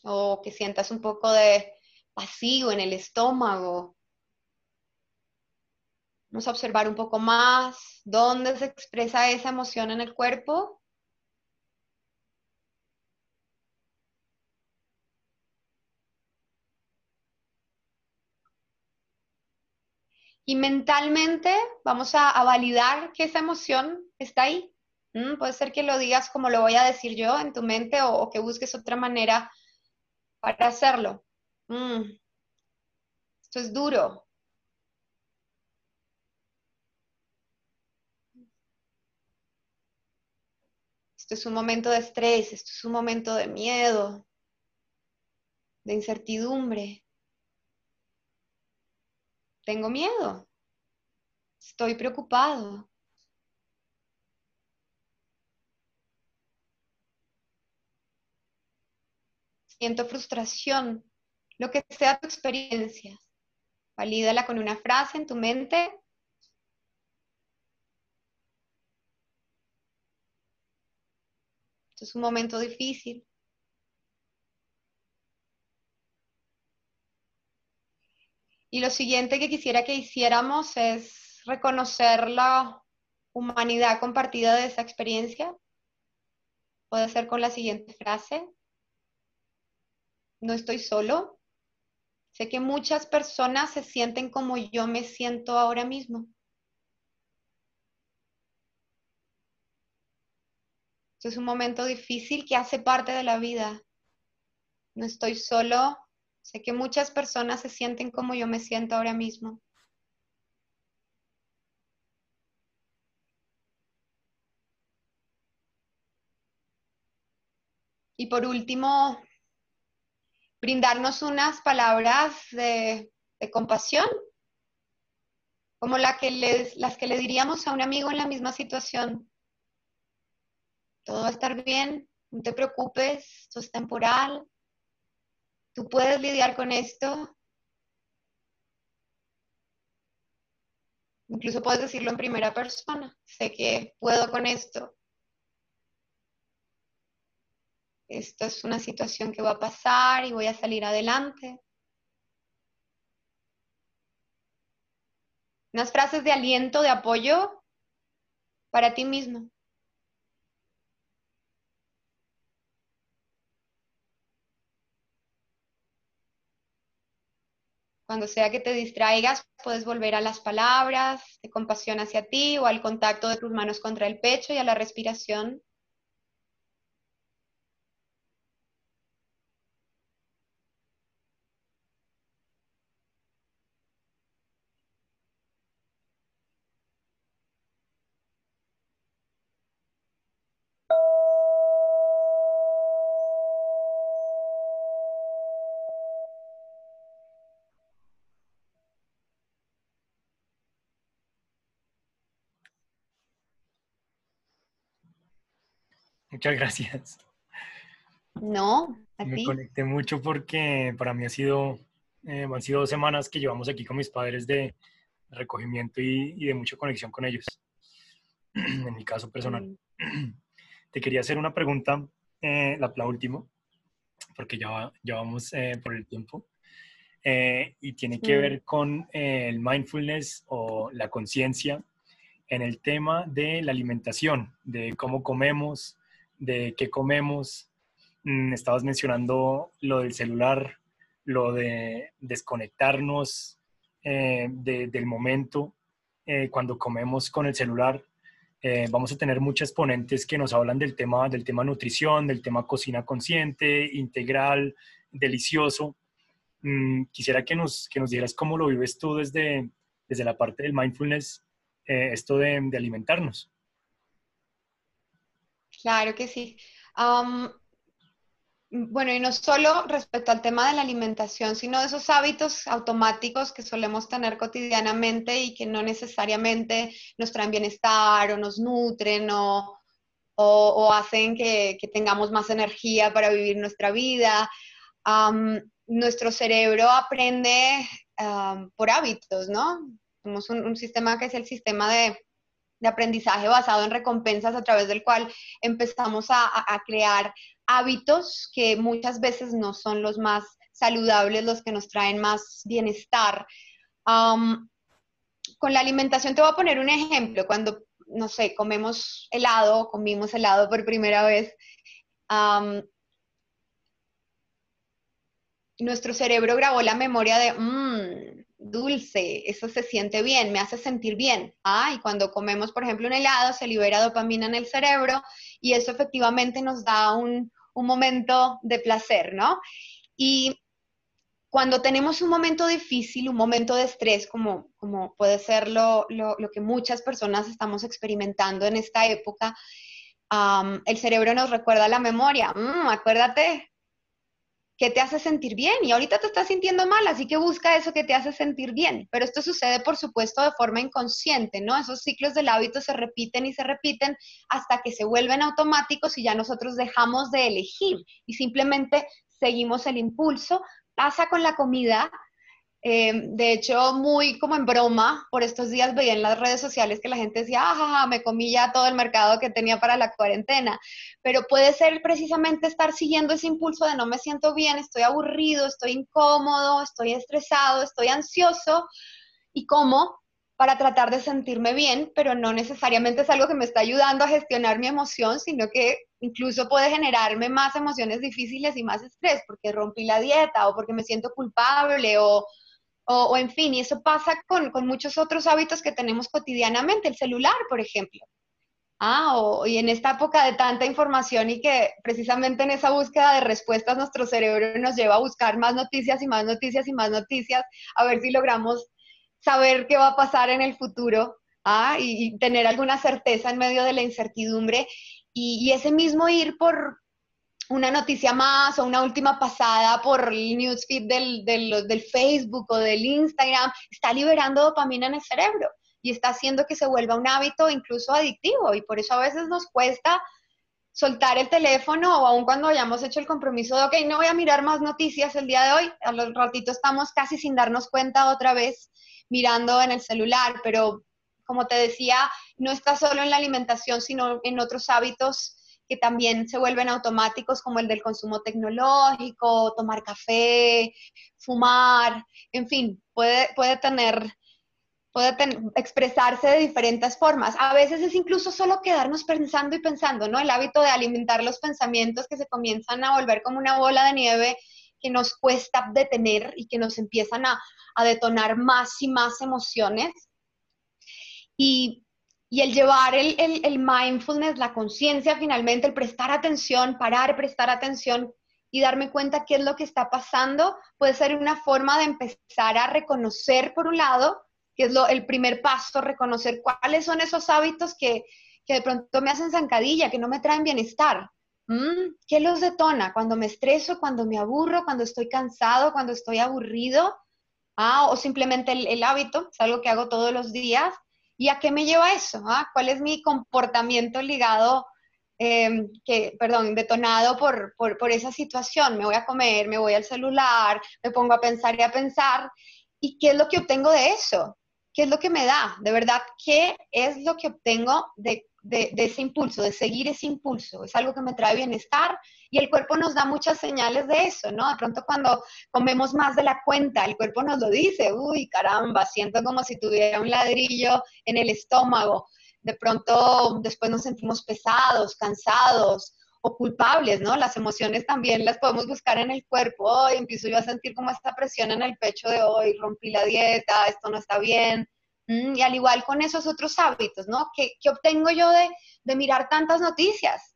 O que sientas un poco de vacío en el estómago, Vamos a observar un poco más dónde se expresa esa emoción en el cuerpo. Y mentalmente vamos a, validar que esa emoción está ahí. Mm, puede ser que lo digas como lo voy a decir yo en tu mente o, que busques otra manera para hacerlo. Mm, esto es duro, Esto es un momento de estrés, esto es un momento de miedo, de incertidumbre. Tengo miedo. Estoy preocupado. Siento frustración. Lo que sea tu experiencia. Valídala con una frase en tu mente es un momento difícil. Y lo siguiente que quisiera que hiciéramos es reconocer la humanidad compartida de esa experiencia. Puede ser con la siguiente frase. No estoy solo. Sé que muchas personas se sienten como yo me siento ahora mismo. es un momento difícil que hace parte de la vida. No estoy solo. Sé que muchas personas se sienten como yo me siento ahora mismo. Y por último, brindarnos unas palabras de, compasión, como que las que le diríamos a un amigo en la misma situación todo va a estar bien, no te preocupes, esto es temporal, tú puedes lidiar con esto. Incluso puedes decirlo en primera persona, sé que puedo con esto. Esto es una situación que va a pasar y voy a salir adelante. Unas frases de aliento, de apoyo para ti mismo. Cuando sea que te distraigas, puedes volver a las palabras de compasión hacia ti o al contacto de tus manos contra el pecho y a la respiración. Muchas gracias. No, a Me conecté mucho porque para mí ha sido, eh, han sido dos semanas que llevamos aquí con mis padres de recogimiento y, de mucha conexión con ellos, <clears throat> en mi caso personal. <clears throat> Te quería hacer una pregunta, eh, la, última, porque ya, ya vamos eh, por el tiempo. eh, y tiene que ver con eh, el mindfulness o la conciencia en el tema de la alimentación, de cómo comemos, de qué comemos. Mm, estabas mencionando lo del celular, lo de desconectarnos eh, del momento cuando comemos con el celular. vamos a tener muchas ponentes que nos hablan del tema, del tema nutrición, del tema cocina consciente, integral, delicioso. Mm, quisiera que nos, que nos dijeras cómo lo vives tú desde, desde la parte del mindfulness, eh, esto de, alimentarnos. Claro que sí. bueno, y no solo respecto al tema de la alimentación, sino de esos hábitos automáticos que solemos tener cotidianamente y que no necesariamente nos traen bienestar o nos nutren o, o, hacen que, que, tengamos más energía para vivir nuestra vida nuestro cerebro aprende por hábitos, ¿no? Tenemos un, sistema que es el sistema de, aprendizaje basado en recompensas a través del cual empezamos a, crear hábitos que muchas veces no son los más saludables, los que nos traen más bienestar. con la alimentación te voy a poner un ejemplo. Cuando, no sé, comemos helado, comimos helado por primera vez, nuestro cerebro grabó la memoria de, mmm, dulce, eso se siente bien, me hace sentir bien. Ah, y cuando comemos, por ejemplo, un helado, se libera dopamina en el cerebro y eso efectivamente nos da un, momento de placer, ¿no? Y cuando tenemos un momento difícil, un momento de estrés, como, como puede ser lo, que muchas personas estamos experimentando en esta época, el cerebro nos recuerda la memoria. Mm, acuérdate que te hace sentir bien y ahorita te estás sintiendo mal, así que busca eso que te hace sentir bien. Pero esto sucede, por supuesto, de forma inconsciente, ¿no? Esos ciclos del hábito se repiten y se repiten hasta que se vuelven automáticos y ya nosotros dejamos de elegir y simplemente seguimos el impulso. Pasa con la comida, eh, de hecho, muy como en broma, por estos días veía en las redes sociales que la gente decía, ah, me comí ya todo el mercado que tenía para la cuarentena. Pero puede ser precisamente estar siguiendo ese impulso de no me siento bien, estoy aburrido, estoy incómodo, estoy estresado, estoy ansioso. ¿Y cómo? Para tratar de sentirme bien, pero no necesariamente es algo que me está ayudando a gestionar mi emoción, sino que incluso puede generarme más emociones difíciles y más estrés, porque rompí la dieta o porque me siento culpable o o, en fin, y eso pasa con, muchos otros hábitos que tenemos cotidianamente, el celular, por ejemplo. Ah, y en esta época de tanta información y que precisamente en esa búsqueda de respuestas nuestro cerebro nos lleva a buscar más noticias y más noticias y más noticias, a ver si logramos saber qué va a pasar en el futuro ah, y, tener alguna certeza en medio de la incertidumbre. y ese mismo ir por, una noticia más o una última pasada por el newsfeed del, del, Facebook o del Instagram, está liberando dopamina en el cerebro y está haciendo que se vuelva un hábito incluso adictivo. Y por eso a veces nos cuesta soltar el teléfono o aun cuando hayamos hecho el compromiso de, ok, no voy a mirar más noticias el día de hoy, a los ratito estamos casi sin darnos cuenta otra vez mirando en el celular, pero como te decía, no está solo en la alimentación, sino en otros hábitos que también se vuelven automáticos como el del consumo tecnológico, tomar café, fumar, en fin, puede, puede tener puede expresarse de diferentes formas. A veces es incluso solo quedarnos pensando y pensando, ¿no? El hábito de alimentar los pensamientos que se comienzan a volver como una bola de nieve que nos cuesta detener y que nos empiezan a, a detonar más y más emociones. Y y el llevar el, el, mindfulness, la conciencia finalmente, el prestar atención, parar, prestar atención y darme cuenta qué es lo que está pasando, puede ser una forma de empezar a reconocer, por un lado, que es lo, el primer paso, reconocer cuáles son esos hábitos que, que de pronto me hacen zancadilla, que no me traen bienestar. Mm, ¿Qué los detona? Cuando me estreso, cuando me aburro, cuando estoy cansado, cuando estoy aburrido. Ah, o simplemente el, el hábito, es algo que hago todos los días ¿Y a qué me lleva eso? Ah? ¿Cuál es mi comportamiento ligado, em, que, perdón, detonado por, por, esa situación? Me voy a comer, me voy al celular, me pongo a pensar y a pensar. ¿Y qué es lo que obtengo de eso? ¿Qué es lo que me da? De verdad, ¿qué es lo que obtengo de, de, ese impulso, de seguir ese impulso. Es algo que me trae bienestar y el cuerpo nos da muchas señales de eso, ¿no? De pronto cuando comemos más de la cuenta, el cuerpo nos lo dice, uy, caramba, siento como si tuviera un ladrillo en el estómago. De pronto después nos sentimos pesados, cansados o culpables, ¿no? Las emociones también las podemos buscar en el cuerpo. Hoy empiezo yo a sentir como esta presión en el pecho de hoy, rompí la dieta, esto no está bien Mm, y al igual con esos otros hábitos, ¿no? ¿Qué, obtengo yo de, mirar tantas noticias?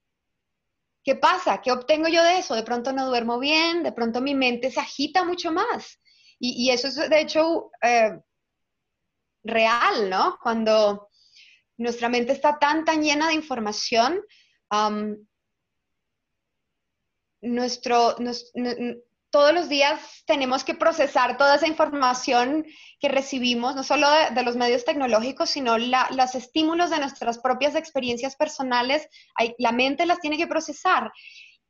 ¿Qué pasa? ¿Qué obtengo yo de eso? De pronto no duermo bien, de pronto mi mente se agita mucho más. Y, eso es, de hecho, eh, real, ¿no? Cuando nuestra mente está tan, tan llena de información, nuestro, todos los días tenemos que procesar toda esa información que recibimos, no solo de, los medios tecnológicos, sino los estímulos de nuestras propias experiencias personales. la mente las tiene que procesar.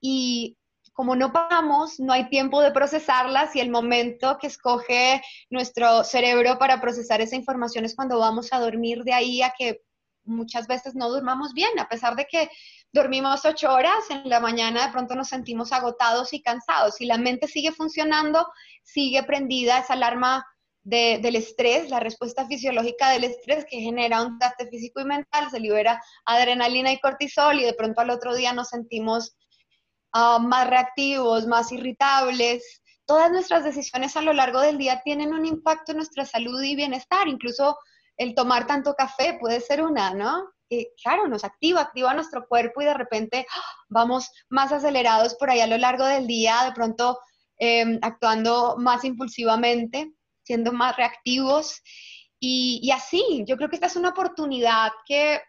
Y como no paramos, no hay tiempo de procesarlas y el momento que escoge nuestro cerebro para procesar esa información es cuando vamos a dormir de ahí a que muchas veces no durmamos bien, a pesar de que dormimos ocho horas, en la mañana de pronto nos sentimos agotados y cansados. Si la mente sigue funcionando, sigue prendida esa alarma del estrés, la respuesta fisiológica del estrés que genera un desgaste físico y mental, se libera adrenalina y cortisol y de pronto al otro día nos sentimos ah, más reactivos, más irritables. Todas nuestras decisiones a lo largo del día tienen un impacto en nuestra salud y bienestar, incluso el tomar tanto café puede ser una, ¿no? Que, claro, nos activa, activa nuestro cuerpo y de repente ¡ah! vamos más acelerados por ahí a lo largo del día, de pronto em, actuando más impulsivamente, siendo más reactivos. Y, así, yo creo que esta es una oportunidad que,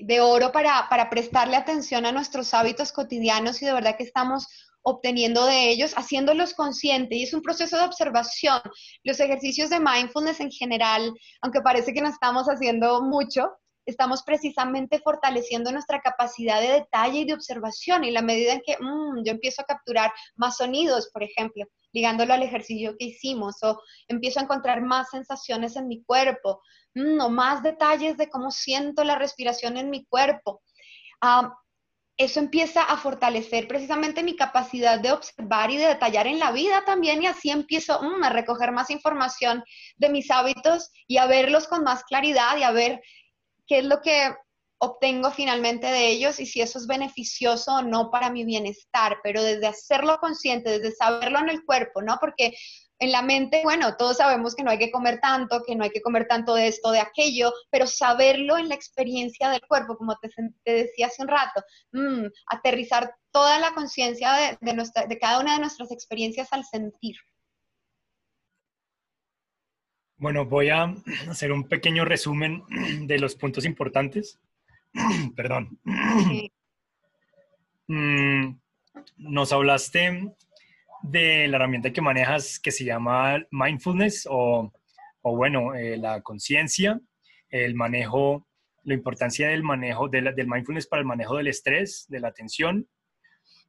de oro para, para prestarle atención a nuestros hábitos cotidianos y de verdad que estamos obteniendo de ellos, haciéndolos conscientes. Y es un proceso de observación. Los ejercicios de mindfulness en general, aunque parece que no estamos haciendo mucho, estamos precisamente fortaleciendo nuestra capacidad de detalle y de observación. Y la medida en que mm, yo empiezo a capturar más sonidos, por ejemplo, ligándolo al ejercicio que hicimos, o empiezo a encontrar más sensaciones en mi cuerpo, mm, o más detalles de cómo siento la respiración en mi cuerpo. Ah, eso empieza a fortalecer precisamente mi capacidad de observar y de detallar en la vida también y así empiezo mm, a recoger más información de mis hábitos y a verlos con más claridad y a ver qué es lo que obtengo finalmente de ellos y si eso es beneficioso o no para mi bienestar, pero desde hacerlo consciente, desde saberlo en el cuerpo, ¿no? Porque en la mente, bueno, todos sabemos que no hay que comer tanto, que no hay que comer tanto de esto, de aquello, pero saberlo en la experiencia del cuerpo, como te, decía hace un rato, mm, aterrizar toda la conciencia de, de, de cada una de nuestras experiencias al sentir. Bueno, voy a <clears throat> hacer un pequeño resumen <clears throat> de los puntos importantes. <clears throat> Perdón. Mm, nos hablaste de la herramienta que manejas que se llama mindfulness o, bueno, eh, la conciencia, el manejo, la importancia del manejo del mindfulness para el manejo del estrés, de la atención,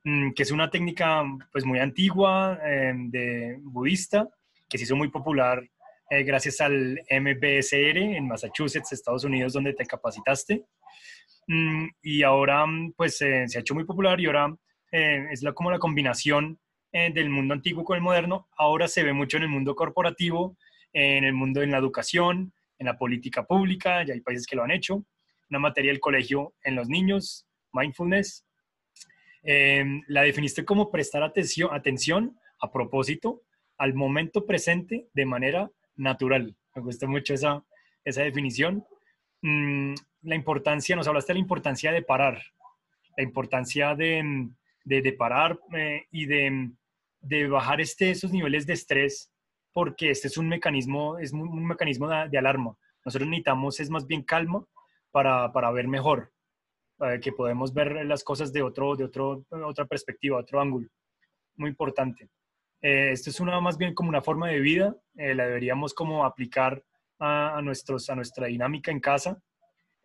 mm, que es una técnica pues muy antigua em, de budista, que se hizo muy popular eh, gracias al MBSR en Massachusetts, Estados Unidos, donde te capacitaste. Mm, y ahora pues eh, se ha hecho muy popular y ahora es la, como la combinación eh, del mundo antiguo con el moderno, ahora se ve mucho en el mundo corporativo, en el mundo en la educación, en la política pública, ya hay países que lo han hecho, una materia del colegio en los niños, mindfulness. Em, la definiste como prestar atención, atención a propósito al momento presente de manera natural. Me gusta mucho esa, esa definición. Mm, la importancia, nos hablaste de la importancia de parar, la importancia de, de, parar eh, y de, de bajar este, esos niveles de estrés, porque este es un mecanismo, es un mecanismo de, alarma. Nosotros necesitamos es más bien calma para, para ver mejor, para que podemos ver las cosas de, otro, de otro, otra perspectiva, otro ángulo. Muy importante. Eh, esto es una, más bien como una forma de vida, eh, la deberíamos como aplicar a, nuestros, a nuestra dinámica en casa,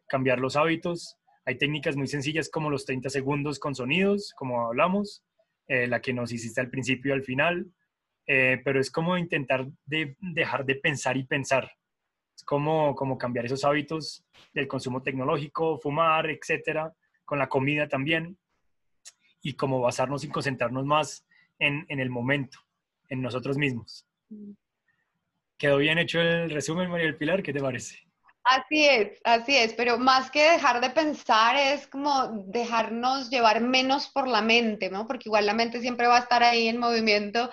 cambiar los hábitos. Hay técnicas muy sencillas como los 30 segundos con sonidos, como hablamos, eh, la que nos hiciste al principio y al final, eh, pero es como intentar de dejar de pensar y pensar. cómo, cómo cambiar esos hábitos del consumo tecnológico, fumar, etcétera, con la comida también, y cómo basarnos y concentrarnos más en, en el momento, en nosotros mismos. Mm. ¿Quedó bien hecho el resumen, María del Pilar? ¿Qué te parece? Así es, así es, pero más que dejar de pensar es como dejarnos llevar menos por la mente, ¿no? Porque igual la mente siempre va a estar ahí en movimiento,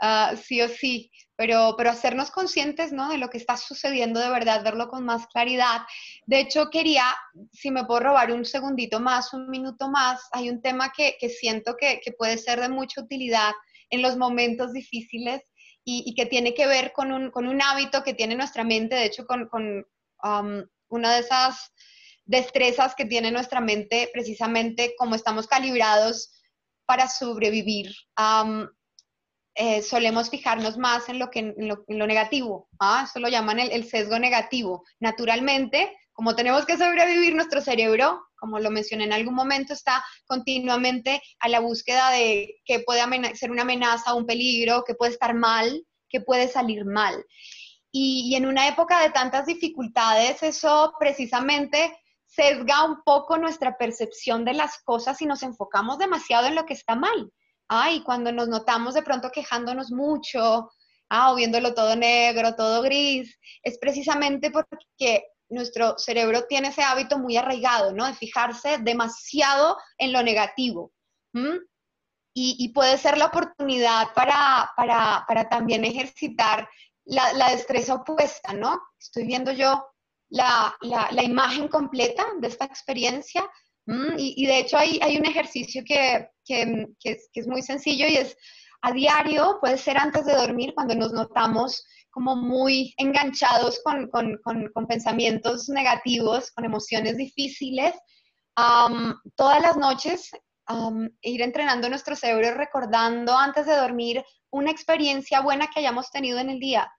ah, sí o sí, pero, pero hacernos conscientes, ¿no? De lo que está sucediendo de verdad, verlo con más claridad. De hecho, quería, si me puedo robar un segundito más, un minuto más, hay un tema que, que siento que, que puede ser de mucha utilidad en los momentos difíciles y, que tiene que ver con un, con un, hábito que tiene nuestra mente, de hecho, con una de esas destrezas que tiene nuestra mente, precisamente como estamos calibrados para sobrevivir. Eh, solemos fijarnos más en lo, que, en lo, negativo, ¿ah? eso lo llaman el, el, sesgo negativo. Naturalmente, como tenemos que sobrevivir, nuestro cerebro, como lo mencioné en algún momento, está continuamente a la búsqueda de qué puede ser una amenaza, un peligro, qué puede estar mal, qué puede salir mal. Y, en una época de tantas dificultades, eso precisamente sesga un poco nuestra percepción de las cosas y nos enfocamos demasiado en lo que está mal. Ah, y cuando nos notamos de pronto quejándonos mucho, ah, o viéndolo todo negro, todo gris, es precisamente porque nuestro cerebro tiene ese hábito muy arraigado, ¿no? De fijarse demasiado en lo negativo. Y, puede ser la oportunidad para, para, también ejercitar la, destreza opuesta, ¿no? Estoy viendo yo la, la, imagen completa de esta experiencia y, de hecho hay, hay un ejercicio que, que, que, es, que es muy sencillo y es a diario, puede ser antes de dormir, cuando nos notamos como muy enganchados con, con, con, pensamientos negativos, con emociones difíciles. todas las noches ir entrenando nuestro cerebro, recordando antes de dormir una experiencia buena que hayamos tenido en el día.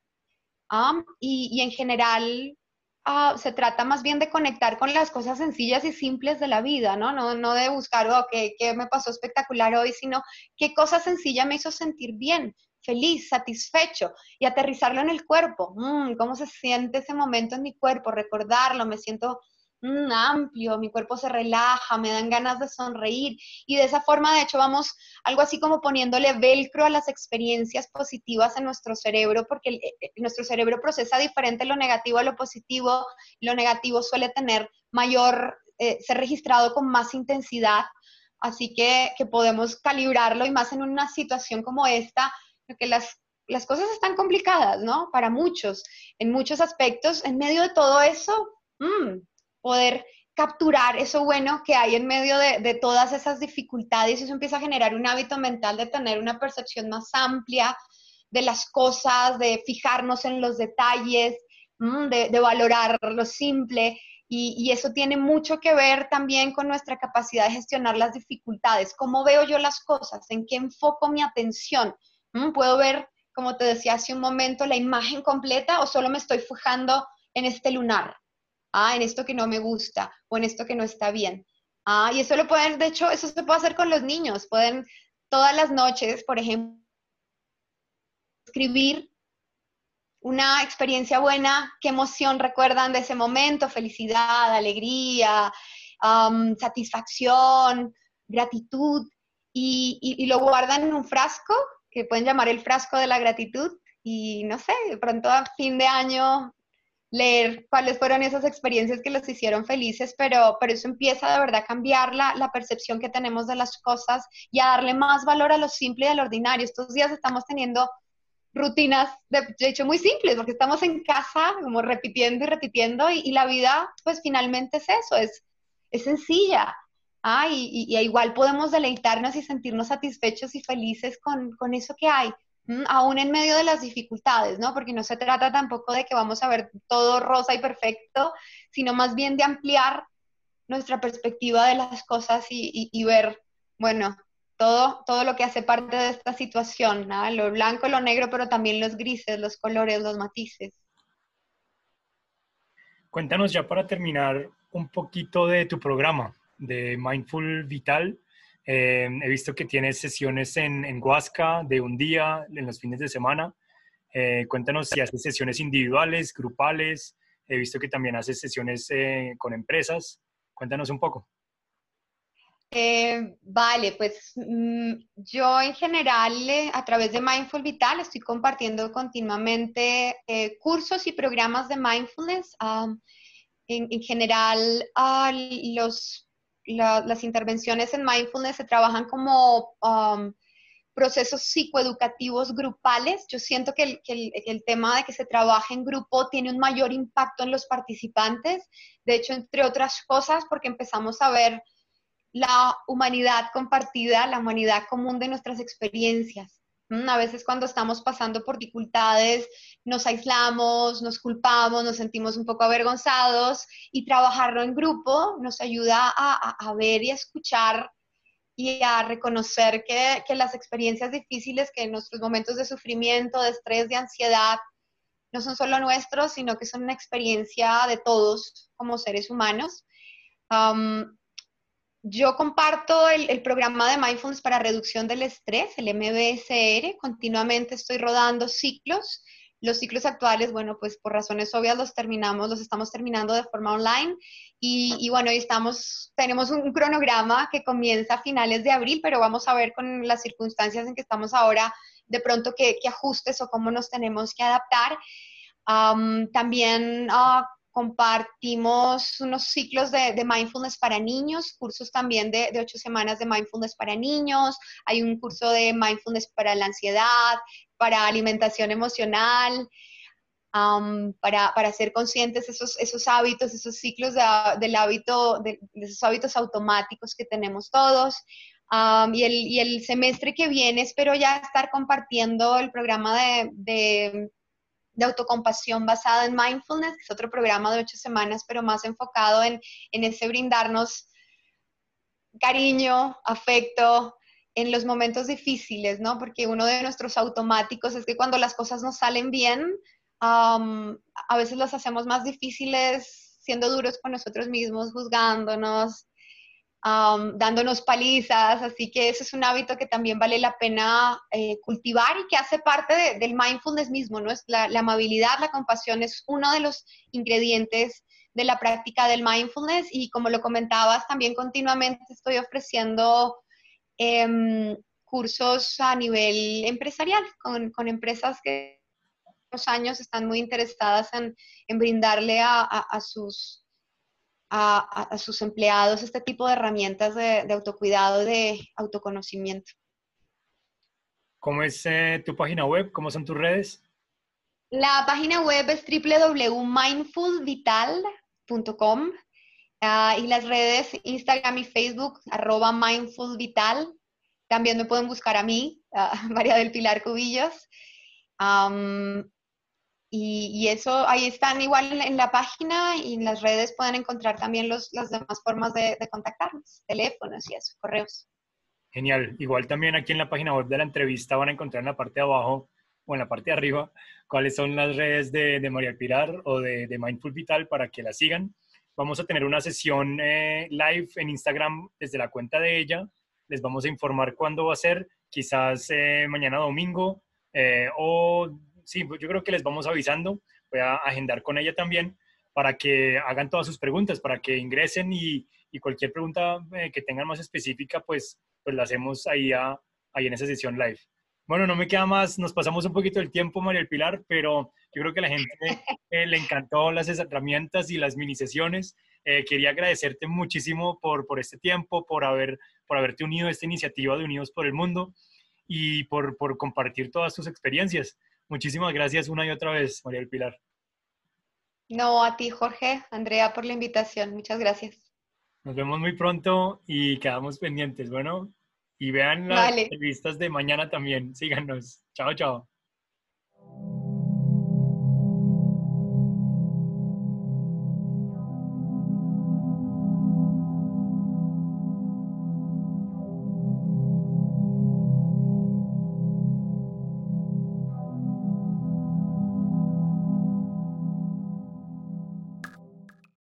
y, y, en general ah, se trata más bien de conectar con las cosas sencillas y simples de la vida, ¿no? No, no de buscar, oh, ¿qué, ¿qué, me pasó espectacular hoy, sino qué cosa sencilla me hizo sentir bien, feliz, satisfecho y aterrizarlo en el cuerpo. Mm, ¿Cómo se siente ese momento en mi cuerpo? Recordarlo, me siento mm, amplio, mi cuerpo se relaja, me dan ganas de sonreír. Y de esa forma, de hecho, vamos algo así como poniéndole velcro a las experiencias positivas en nuestro cerebro, porque eh, eh, nuestro cerebro procesa diferente lo negativo a lo positivo, lo negativo suele tener mayor, eh, ser registrado con más intensidad, así que, que podemos calibrarlo y más en una situación como esta, que las, las cosas están complicadas, ¿no? Para muchos, en muchos aspectos, en medio de todo eso, mm, poder capturar eso bueno que hay en medio de, de, todas esas dificultades, eso empieza a generar un hábito mental de tener una percepción más amplia de las cosas, de fijarnos en los detalles, mm, de, de, valorar lo simple. Y, y, eso tiene mucho que ver también con nuestra capacidad de gestionar las dificultades. ¿Cómo veo yo las cosas? ¿En qué enfoco mi atención? Mm, puedo ver, como te decía hace un momento, la imagen completa o solo me estoy fijando en este lunar, ah, en esto que no me gusta o en esto que no está bien. Ah, y eso lo pueden, de hecho, eso se puede hacer con los niños. Pueden todas las noches, por ejemplo, escribir una experiencia buena, qué emoción recuerdan de ese momento, felicidad, alegría, satisfacción, gratitud, y, lo guardan en un frasco que pueden llamar el frasco de la gratitud y no sé, de pronto a fin de año leer cuáles fueron esas experiencias que los hicieron felices, pero, pero eso empieza de verdad a cambiar la, la, percepción que tenemos de las cosas y a darle más valor a lo simple y a lo ordinario. Estos días estamos teniendo rutinas, de, hecho, muy simples, porque estamos en casa como repitiendo y repitiendo y, y la vida, pues finalmente es eso, es, es sencilla. Ah, y, igual podemos deleitarnos y sentirnos satisfechos y felices con, eso que hay, aún en medio de las dificultades, ¿no? Porque no se trata tampoco de que vamos a ver todo rosa y perfecto, sino más bien de ampliar nuestra perspectiva de las cosas y, ver, bueno, todo, todo lo que hace parte de esta situación, lo blanco, lo negro, pero también los grises, los colores, los matices. Cuéntanos ya para terminar un poquito de tu programa de Mindful Vital. Eh, he visto que tienes sesiones en, en, Huasca de un día, en los fines de semana. Eh, cuéntanos si haces sesiones individuales, grupales, He visto que también haces sesiones eh, con empresas. Cuéntanos un poco. Eh, vale, pues mm, yo en general a través de Mindful Vital estoy compartiendo continuamente cursos y programas de mindfulness. en, general, los, las intervenciones en mindfulness se trabajan como procesos psicoeducativos grupales. Yo siento que el, tema de que se trabaje en grupo tiene un mayor impacto en los participantes. De hecho, entre otras cosas, porque empezamos a ver la humanidad compartida, la humanidad común de nuestras experiencias. A veces cuando estamos pasando por dificultades nos aislamos, nos culpamos, nos sentimos un poco avergonzados y trabajarlo en grupo nos ayuda a, a ver y a escuchar y a reconocer que, que, las experiencias difíciles, que nuestros momentos de sufrimiento, de estrés, de ansiedad, no son solo nuestros, sino que son una experiencia de todos como seres humanos. Yo comparto el, programa de Mindfulness para reducción del estrés, el MBSR. Continuamente estoy rodando ciclos los ciclos actuales, bueno, pues por razones obvias los terminamos, los estamos terminando de forma online y, bueno, estamos, tenemos un, cronograma que comienza a finales de abril, pero vamos a ver con las circunstancias en que estamos ahora, de pronto qué, ajustes o cómo nos tenemos que adaptar. también uh, compartimos unos ciclos de, mindfulness para niños, cursos también de, de, ocho semanas de mindfulness para niños, hay un curso de mindfulness para la ansiedad, para alimentación emocional, para, para, ser conscientes esos, esos hábitos, esos ciclos del hábito, de, esos hábitos automáticos que tenemos todos. y, el, y, el, semestre que viene espero ya estar compartiendo el programa de, de, autocompasión basado en mindfulness, que es otro programa de ocho semanas, pero más enfocado en, en ese brindarnos cariño, afecto, en los momentos difíciles, ¿no? Porque uno de nuestros automáticos es que cuando las cosas no salen bien, a veces las hacemos más difíciles siendo duros con nosotros mismos, juzgándonos, dándonos palizas, así que ese es un hábito que también vale la pena eh, cultivar y que hace parte del mindfulness mismo, ¿no? Es la, amabilidad, la compasión es uno de los ingredientes de la práctica del mindfulness y como lo comentabas, también continuamente estoy ofreciendo Em, cursos a nivel empresarial con, empresas que los años están muy interesadas en, brindarle a, sus, a, sus empleados este tipo de herramientas de, de autocuidado, de autoconocimiento. ¿Cómo es eh, tu página web? ¿Cómo son tus redes? La página web es www.mindfulvital.com Ah, y las redes Instagram y Facebook, arroba Mindful Vital. También me pueden buscar a mí, <laughs> María del Pilar Cubillos. Y, eso, ahí están igual en la página y en las redes pueden encontrar también los, las demás formas de, de contactarnos, teléfonos y eso, correos. Genial. Igual también aquí en la página web de la entrevista van a encontrar en la parte de abajo o en la parte de arriba cuáles son las redes de, de María Pilar o de, de Mindful Vital para que la sigan Vamos a tener una sesión eh, live en Instagram desde la cuenta de ella. Les vamos a informar cuándo va a ser, quizás eh, mañana domingo eh, o sí, yo creo que les vamos avisando. Voy a agendar con ella también para que hagan todas sus preguntas, para que ingresen y, y cualquier pregunta que tengan más específica, pues, pues la hacemos ahí, a, ahí en esa sesión live. Bueno, no me queda más, nos pasamos un poquito el tiempo, María del Pilar, pero yo creo que a la gente <laughs> eh, le encantó las herramientas y las mini sesiones. Eh, quería agradecerte muchísimo por, por este tiempo, por, haber, por haberte unido a esta iniciativa de Unidos por el Mundo y por, por compartir todas tus experiencias. Muchísimas gracias una y otra vez, María del Pilar. No, a ti, Jorge, Andrea, por la invitación. Muchas gracias. Nos vemos muy pronto y quedamos pendientes. Bueno, y vean las entrevistas de mañana también. Síganos. Chao, chao.